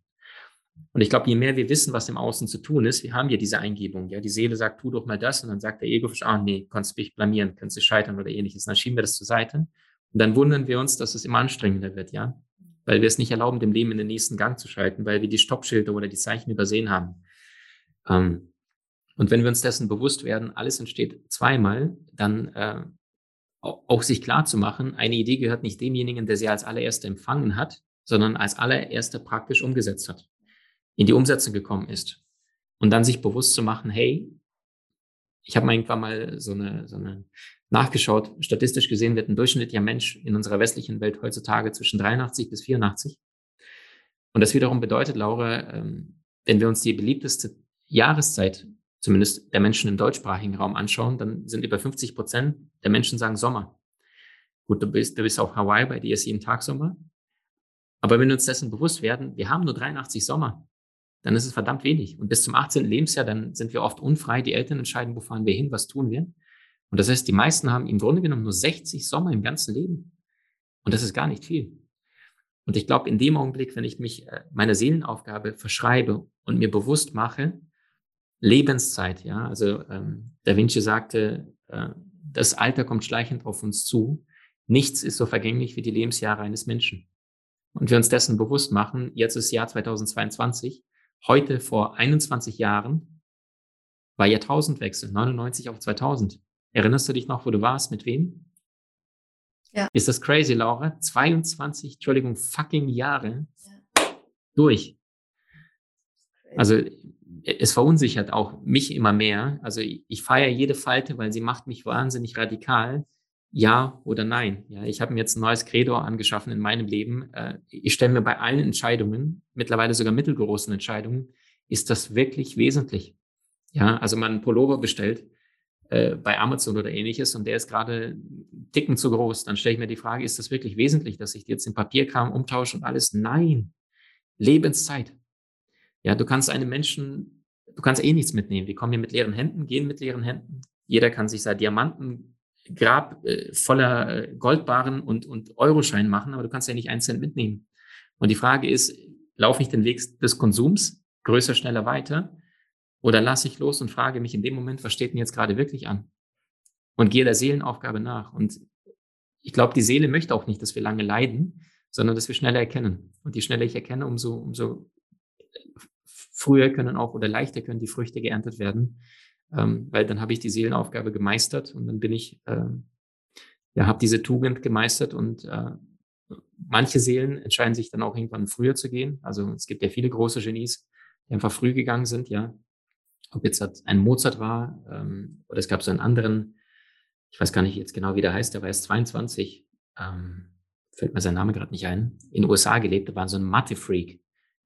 Und ich glaube, je mehr wir wissen, was im Außen zu tun ist, wir haben ja diese Eingebung. Ja, die Seele sagt, tu doch mal das. Und dann sagt der Ego, ah, nee, kannst mich blamieren, kannst du scheitern oder ähnliches. Und dann schieben wir das zur Seite. Und dann wundern wir uns, dass es immer anstrengender wird, ja weil wir es nicht erlauben, dem Leben in den nächsten Gang zu schalten, weil wir die Stoppschilder oder die Zeichen übersehen haben. Ähm, und wenn wir uns dessen bewusst werden, alles entsteht zweimal, dann äh, auch sich klar zu machen, eine Idee gehört nicht demjenigen, der sie als allererster empfangen hat, sondern als allererster praktisch umgesetzt hat, in die Umsetzung gekommen ist. Und dann sich bewusst zu machen, hey, ich habe irgendwann mal so eine, so eine nachgeschaut. Statistisch gesehen wird ein durchschnittlicher Mensch in unserer westlichen Welt heutzutage zwischen 83 bis 84. Und das wiederum bedeutet, Laura, ähm, wenn wir uns die beliebteste Jahreszeit, zumindest der Menschen im deutschsprachigen Raum anschauen, dann sind über 50 Prozent der Menschen sagen Sommer. Gut, du bist, du bist auf Hawaii, bei dir ist jeden Tag Sommer. Aber wenn wir uns dessen bewusst werden, wir haben nur 83 Sommer, dann ist es verdammt wenig. Und bis zum 18. Lebensjahr, dann sind wir oft unfrei. Die Eltern entscheiden, wo fahren wir hin, was tun wir. Und das heißt, die meisten haben im Grunde genommen nur 60 Sommer im ganzen Leben. Und das ist gar nicht viel. Und ich glaube, in dem Augenblick, wenn ich mich äh, meiner Seelenaufgabe verschreibe und mir bewusst mache, Lebenszeit, ja, also ähm, Da Vinci sagte, äh, das Alter kommt schleichend auf uns zu. Nichts ist so vergänglich wie die Lebensjahre eines Menschen. Und wir uns dessen bewusst machen, jetzt ist Jahr 2022, heute vor 21 Jahren war Jahrtausendwechsel, 99 auf 2000. Erinnerst du dich noch, wo du warst, mit wem? Ja. Ist das crazy, Laura? 22, Entschuldigung, fucking Jahre ja. durch. Also es verunsichert auch mich immer mehr. Also ich, ich feiere jede Falte, weil sie macht mich wahnsinnig radikal. Ja oder nein. Ja, ich habe mir jetzt ein neues Credo angeschaffen in meinem Leben. Äh, ich stelle mir bei allen Entscheidungen, mittlerweile sogar mittelgroßen Entscheidungen, ist das wirklich wesentlich? Ja, also man einen Pullover bestellt äh, bei Amazon oder ähnliches und der ist gerade dicken zu groß. Dann stelle ich mir die Frage, ist das wirklich wesentlich, dass ich jetzt den Papierkram umtausche und alles? Nein. Lebenszeit. Ja, du kannst einem Menschen, du kannst eh nichts mitnehmen. Die kommen hier mit leeren Händen, gehen mit leeren Händen. Jeder kann sich sein Diamantengrab äh, voller äh, Goldbarren und, und Euroschein machen, aber du kannst ja nicht einen Cent mitnehmen. Und die Frage ist, laufe ich den Weg des Konsums größer, schneller, weiter? Oder lasse ich los und frage mich in dem Moment, was steht denn jetzt gerade wirklich an? Und gehe der Seelenaufgabe nach. Und ich glaube, die Seele möchte auch nicht, dass wir lange leiden, sondern dass wir schneller erkennen. Und je schneller ich erkenne, umso, umso früher können auch oder leichter können die Früchte geerntet werden, ähm, weil dann habe ich die Seelenaufgabe gemeistert und dann bin ich, äh, ja, habe diese Tugend gemeistert und äh, manche Seelen entscheiden sich dann auch irgendwann früher zu gehen. Also es gibt ja viele große Genies, die einfach früh gegangen sind, ja. Ob jetzt ein Mozart war ähm, oder es gab so einen anderen, ich weiß gar nicht jetzt genau, wie der heißt, der war erst 22, ähm, fällt mir sein Name gerade nicht ein, in den USA gelebt, der war so ein Mathe-Freak.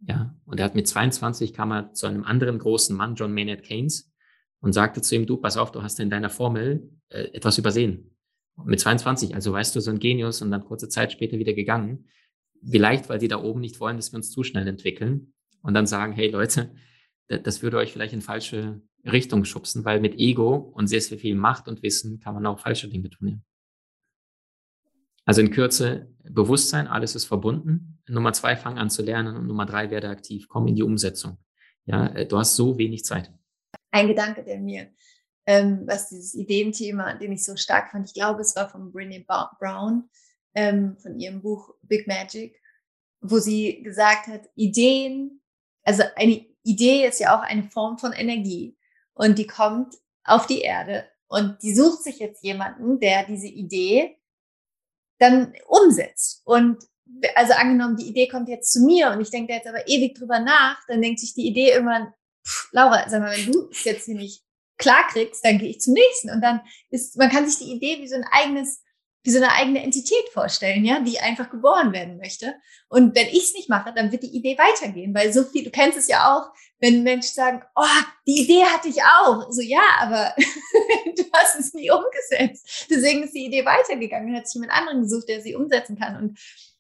Ja, und er hat mit 22 kam er zu einem anderen großen Mann, John Maynard Keynes, und sagte zu ihm, du, pass auf, du hast in deiner Formel äh, etwas übersehen. Mit 22, also weißt du, so ein Genius und dann kurze Zeit später wieder gegangen. Vielleicht, weil die da oben nicht wollen, dass wir uns zu schnell entwickeln und dann sagen, hey Leute, das würde euch vielleicht in falsche Richtung schubsen, weil mit Ego und sehr, sehr viel Macht und Wissen kann man auch falsche Dinge tun. Also in Kürze, Bewusstsein, alles ist verbunden. Nummer zwei, fang an zu lernen. Und Nummer drei, werde aktiv, komm in die Umsetzung. Ja, äh, du hast so wenig Zeit. Ein Gedanke, der mir, ähm, was dieses Ideenthema, den ich so stark fand, ich glaube, es war von Brené Brown, ähm, von ihrem Buch Big Magic, wo sie gesagt hat, Ideen, also eine Idee ist ja auch eine Form von Energie und die kommt auf die Erde und die sucht sich jetzt jemanden, der diese Idee dann umsetzt. Und also angenommen, die Idee kommt jetzt zu mir und ich denke da jetzt aber ewig drüber nach, dann denkt sich die Idee irgendwann, pff, Laura, sag mal, wenn du es jetzt hier nicht klar kriegst, dann gehe ich zum nächsten. Und dann ist, man kann sich die Idee wie so ein eigenes wie so eine eigene Entität vorstellen, ja, die einfach geboren werden möchte. Und wenn ich es nicht mache, dann wird die Idee weitergehen, weil so viel, du kennst es ja auch, wenn Menschen sagen, oh, die Idee hatte ich auch. So, ja, aber du hast es nie umgesetzt. Deswegen ist die Idee weitergegangen und hat sich jemand anderen gesucht, der sie umsetzen kann. Und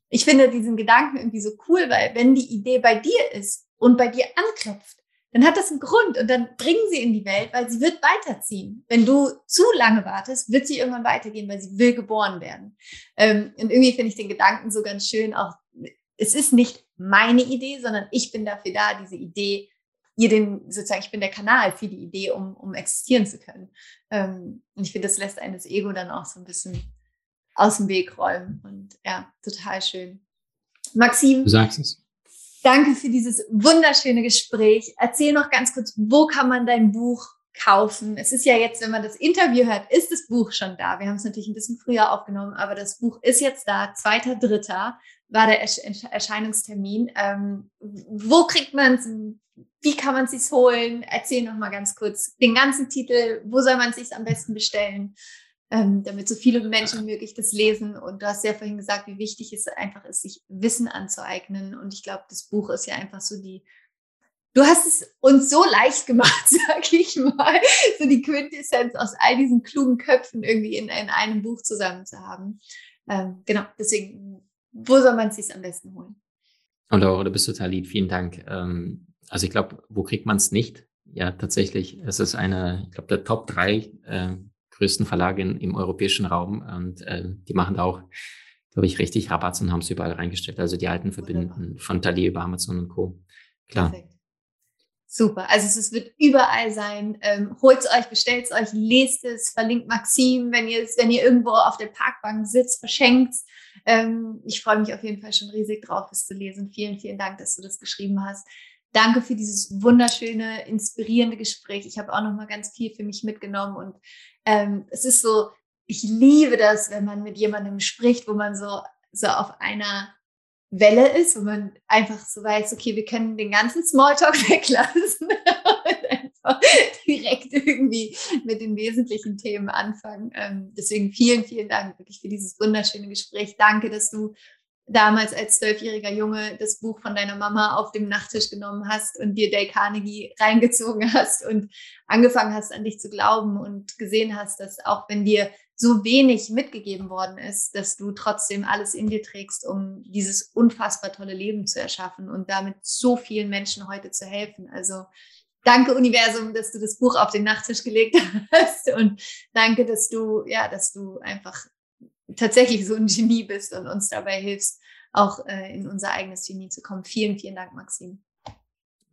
ich finde diesen Gedanken irgendwie so cool, weil wenn die Idee bei dir ist und bei dir anklopft, dann hat das einen Grund und dann bringen sie in die Welt, weil sie wird weiterziehen. Wenn du zu lange wartest, wird sie irgendwann weitergehen, weil sie will geboren werden. Ähm, und irgendwie finde ich den Gedanken so ganz schön, auch es ist nicht meine Idee, sondern ich bin dafür da, diese Idee, ihr den, sozusagen, ich bin der Kanal für die Idee, um, um existieren zu können. Ähm, und ich finde, das lässt eines Ego dann auch so ein bisschen aus dem Weg räumen. Und ja, total schön. Maxim. Du sagst es. Danke für dieses wunderschöne Gespräch. Erzähl noch ganz kurz, wo kann man dein Buch kaufen? Es ist ja jetzt, wenn man das Interview hört, ist das Buch schon da. Wir haben es natürlich ein bisschen früher aufgenommen, aber das Buch ist jetzt da. Zweiter, dritter war der Erscheinungstermin. Ähm, wo kriegt man es? Wie kann man es sich holen? Erzähl noch mal ganz kurz den ganzen Titel. Wo soll man es sich am besten bestellen? Ähm, damit so viele Menschen wie möglich das lesen. Und du hast ja vorhin gesagt, wie wichtig es einfach ist, sich Wissen anzueignen. Und ich glaube, das Buch ist ja einfach so die, du hast es uns so leicht gemacht, sag ich mal, so die Quintessenz aus all diesen klugen Köpfen irgendwie in, in einem Buch zusammen zu haben. Ähm, genau, deswegen, wo soll man es sich am besten holen? Und Laura, du bist total lieb, vielen Dank. Ähm, also ich glaube, wo kriegt man es nicht? Ja, tatsächlich, es ist eine, ich glaube, der Top 3 äh, größten Verlage in, im europäischen Raum und äh, die machen da auch, glaube ich, richtig Rabatz und haben es überall reingestellt. Also die alten Verbindungen von Thalia über Amazon und Co. Klar. Perfekt. Super. Also es wird überall sein. Ähm, Holt es euch, bestellt es euch, lest es, verlinkt Maxim, wenn ihr wenn ihr irgendwo auf der Parkbank sitzt, verschenkt. Ähm, ich freue mich auf jeden Fall schon riesig drauf, es zu lesen. Vielen, vielen Dank, dass du das geschrieben hast. Danke für dieses wunderschöne, inspirierende Gespräch. Ich habe auch noch mal ganz viel für mich mitgenommen und ähm, es ist so, ich liebe das, wenn man mit jemandem spricht, wo man so, so auf einer Welle ist, wo man einfach so weiß, okay, wir können den ganzen Smalltalk weglassen und einfach direkt irgendwie mit den wesentlichen Themen anfangen. Ähm, deswegen vielen, vielen Dank wirklich für dieses wunderschöne Gespräch. Danke, dass du damals als zwölfjähriger Junge das Buch von deiner Mama auf dem Nachttisch genommen hast und dir Dale Carnegie reingezogen hast und angefangen hast, an dich zu glauben und gesehen hast, dass auch wenn dir so wenig mitgegeben worden ist, dass du trotzdem alles in dir trägst, um dieses unfassbar tolle Leben zu erschaffen und damit so vielen Menschen heute zu helfen. Also danke Universum, dass du das Buch auf den Nachttisch gelegt hast und danke, dass du ja, dass du einfach tatsächlich so ein Genie bist und uns dabei hilfst, auch äh, in unser eigenes Genie zu kommen. Vielen, vielen Dank, Maxim.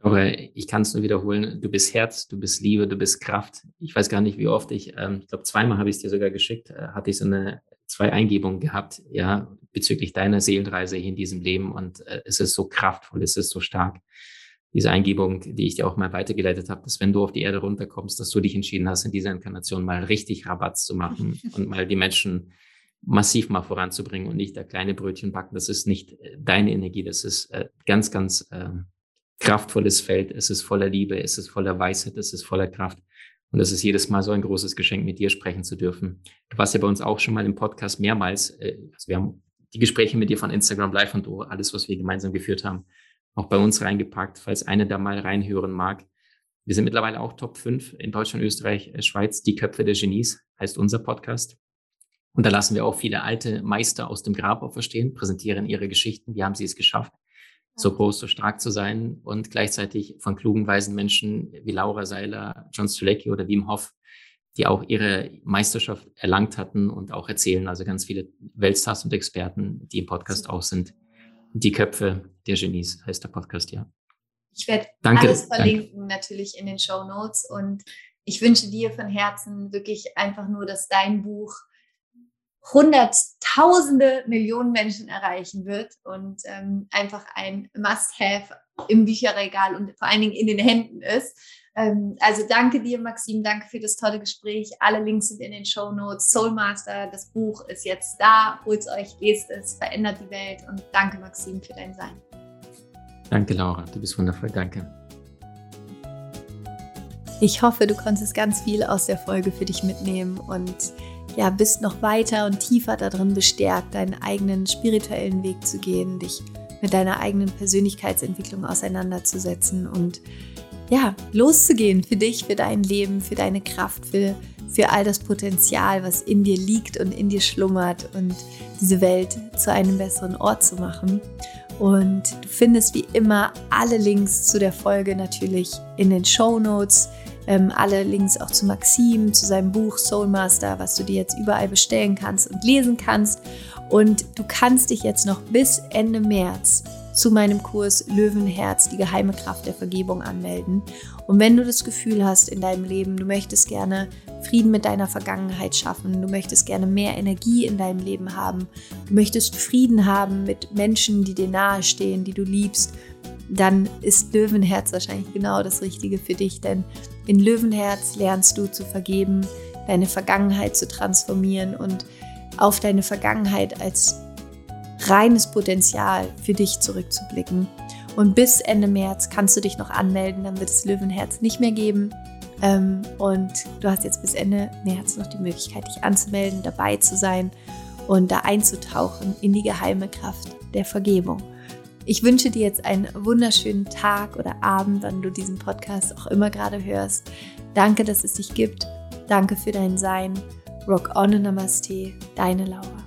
Aber ich kann es nur wiederholen. Du bist Herz, du bist Liebe, du bist Kraft. Ich weiß gar nicht, wie oft ich, ähm, ich glaube, zweimal habe ich es dir sogar geschickt, äh, hatte ich so eine zwei Eingebungen gehabt, ja, bezüglich deiner Seelenreise hier in diesem Leben. Und äh, es ist so kraftvoll, es ist so stark. Diese Eingebung, die ich dir auch mal weitergeleitet habe, dass wenn du auf die Erde runterkommst, dass du dich entschieden hast, in dieser Inkarnation mal richtig Rabatt zu machen und mal die Menschen massiv mal voranzubringen und nicht der kleine Brötchen backen. Das ist nicht äh, deine Energie, das ist äh, ganz, ganz äh, kraftvolles Feld. Es ist voller Liebe, es ist voller Weisheit, es ist voller Kraft. Und es ist jedes Mal so ein großes Geschenk, mit dir sprechen zu dürfen. Du warst ja bei uns auch schon mal im Podcast mehrmals. Äh, also wir haben die Gespräche mit dir von Instagram Live und O, alles, was wir gemeinsam geführt haben, auch bei uns reingepackt, falls einer da mal reinhören mag. Wir sind mittlerweile auch Top 5 in Deutschland, Österreich, äh, Schweiz. Die Köpfe der Genies heißt unser Podcast. Und da lassen wir auch viele alte Meister aus dem Grab auferstehen, präsentieren ihre Geschichten. Wie haben sie es geschafft, so groß, so stark zu sein und gleichzeitig von klugen, weisen Menschen wie Laura Seiler, John Stulecki oder Wim Hof, die auch ihre Meisterschaft erlangt hatten und auch erzählen. Also ganz viele Weltstars und Experten, die im Podcast auch sind. Die Köpfe der Genies heißt der Podcast, ja. Ich werde alles verlinken, danke. natürlich in den Show Notes. Und ich wünsche dir von Herzen wirklich einfach nur, dass dein Buch hunderttausende Millionen Menschen erreichen wird und ähm, einfach ein Must-Have im Bücherregal und vor allen Dingen in den Händen ist. Ähm, also danke dir, Maxim, danke für das tolle Gespräch. Alle Links sind in den Show Notes. Soulmaster, das Buch ist jetzt da. Holt es euch, lest es, verändert die Welt und danke, Maxim, für dein Sein. Danke, Laura, du bist wundervoll. Danke. Ich hoffe, du konntest ganz viel aus der Folge für dich mitnehmen und ja, bist noch weiter und tiefer darin bestärkt, deinen eigenen spirituellen Weg zu gehen, dich mit deiner eigenen Persönlichkeitsentwicklung auseinanderzusetzen und ja, loszugehen für dich, für dein Leben, für deine Kraft, für, für all das Potenzial, was in dir liegt und in dir schlummert und diese Welt zu einem besseren Ort zu machen. Und du findest wie immer alle Links zu der Folge natürlich in den Show Notes. Ähm, alle Links auch zu Maxim, zu seinem Buch Soulmaster, was du dir jetzt überall bestellen kannst und lesen kannst. Und du kannst dich jetzt noch bis Ende März zu meinem Kurs Löwenherz, die geheime Kraft der Vergebung anmelden. Und wenn du das Gefühl hast in deinem Leben, du möchtest gerne Frieden mit deiner Vergangenheit schaffen, du möchtest gerne mehr Energie in deinem Leben haben, du möchtest Frieden haben mit Menschen, die dir nahestehen, die du liebst, dann ist Löwenherz wahrscheinlich genau das Richtige für dich, denn in Löwenherz lernst du zu vergeben, deine Vergangenheit zu transformieren und auf deine Vergangenheit als reines Potenzial für dich zurückzublicken. Und bis Ende März kannst du dich noch anmelden, dann wird es Löwenherz nicht mehr geben. Ähm, und du hast jetzt bis Ende März noch die Möglichkeit, dich anzumelden, dabei zu sein und da einzutauchen in die geheime Kraft der Vergebung. Ich wünsche dir jetzt einen wunderschönen Tag oder Abend, wann du diesen Podcast auch immer gerade hörst. Danke, dass es dich gibt. Danke für dein Sein. Rock on Namaste, deine Laura.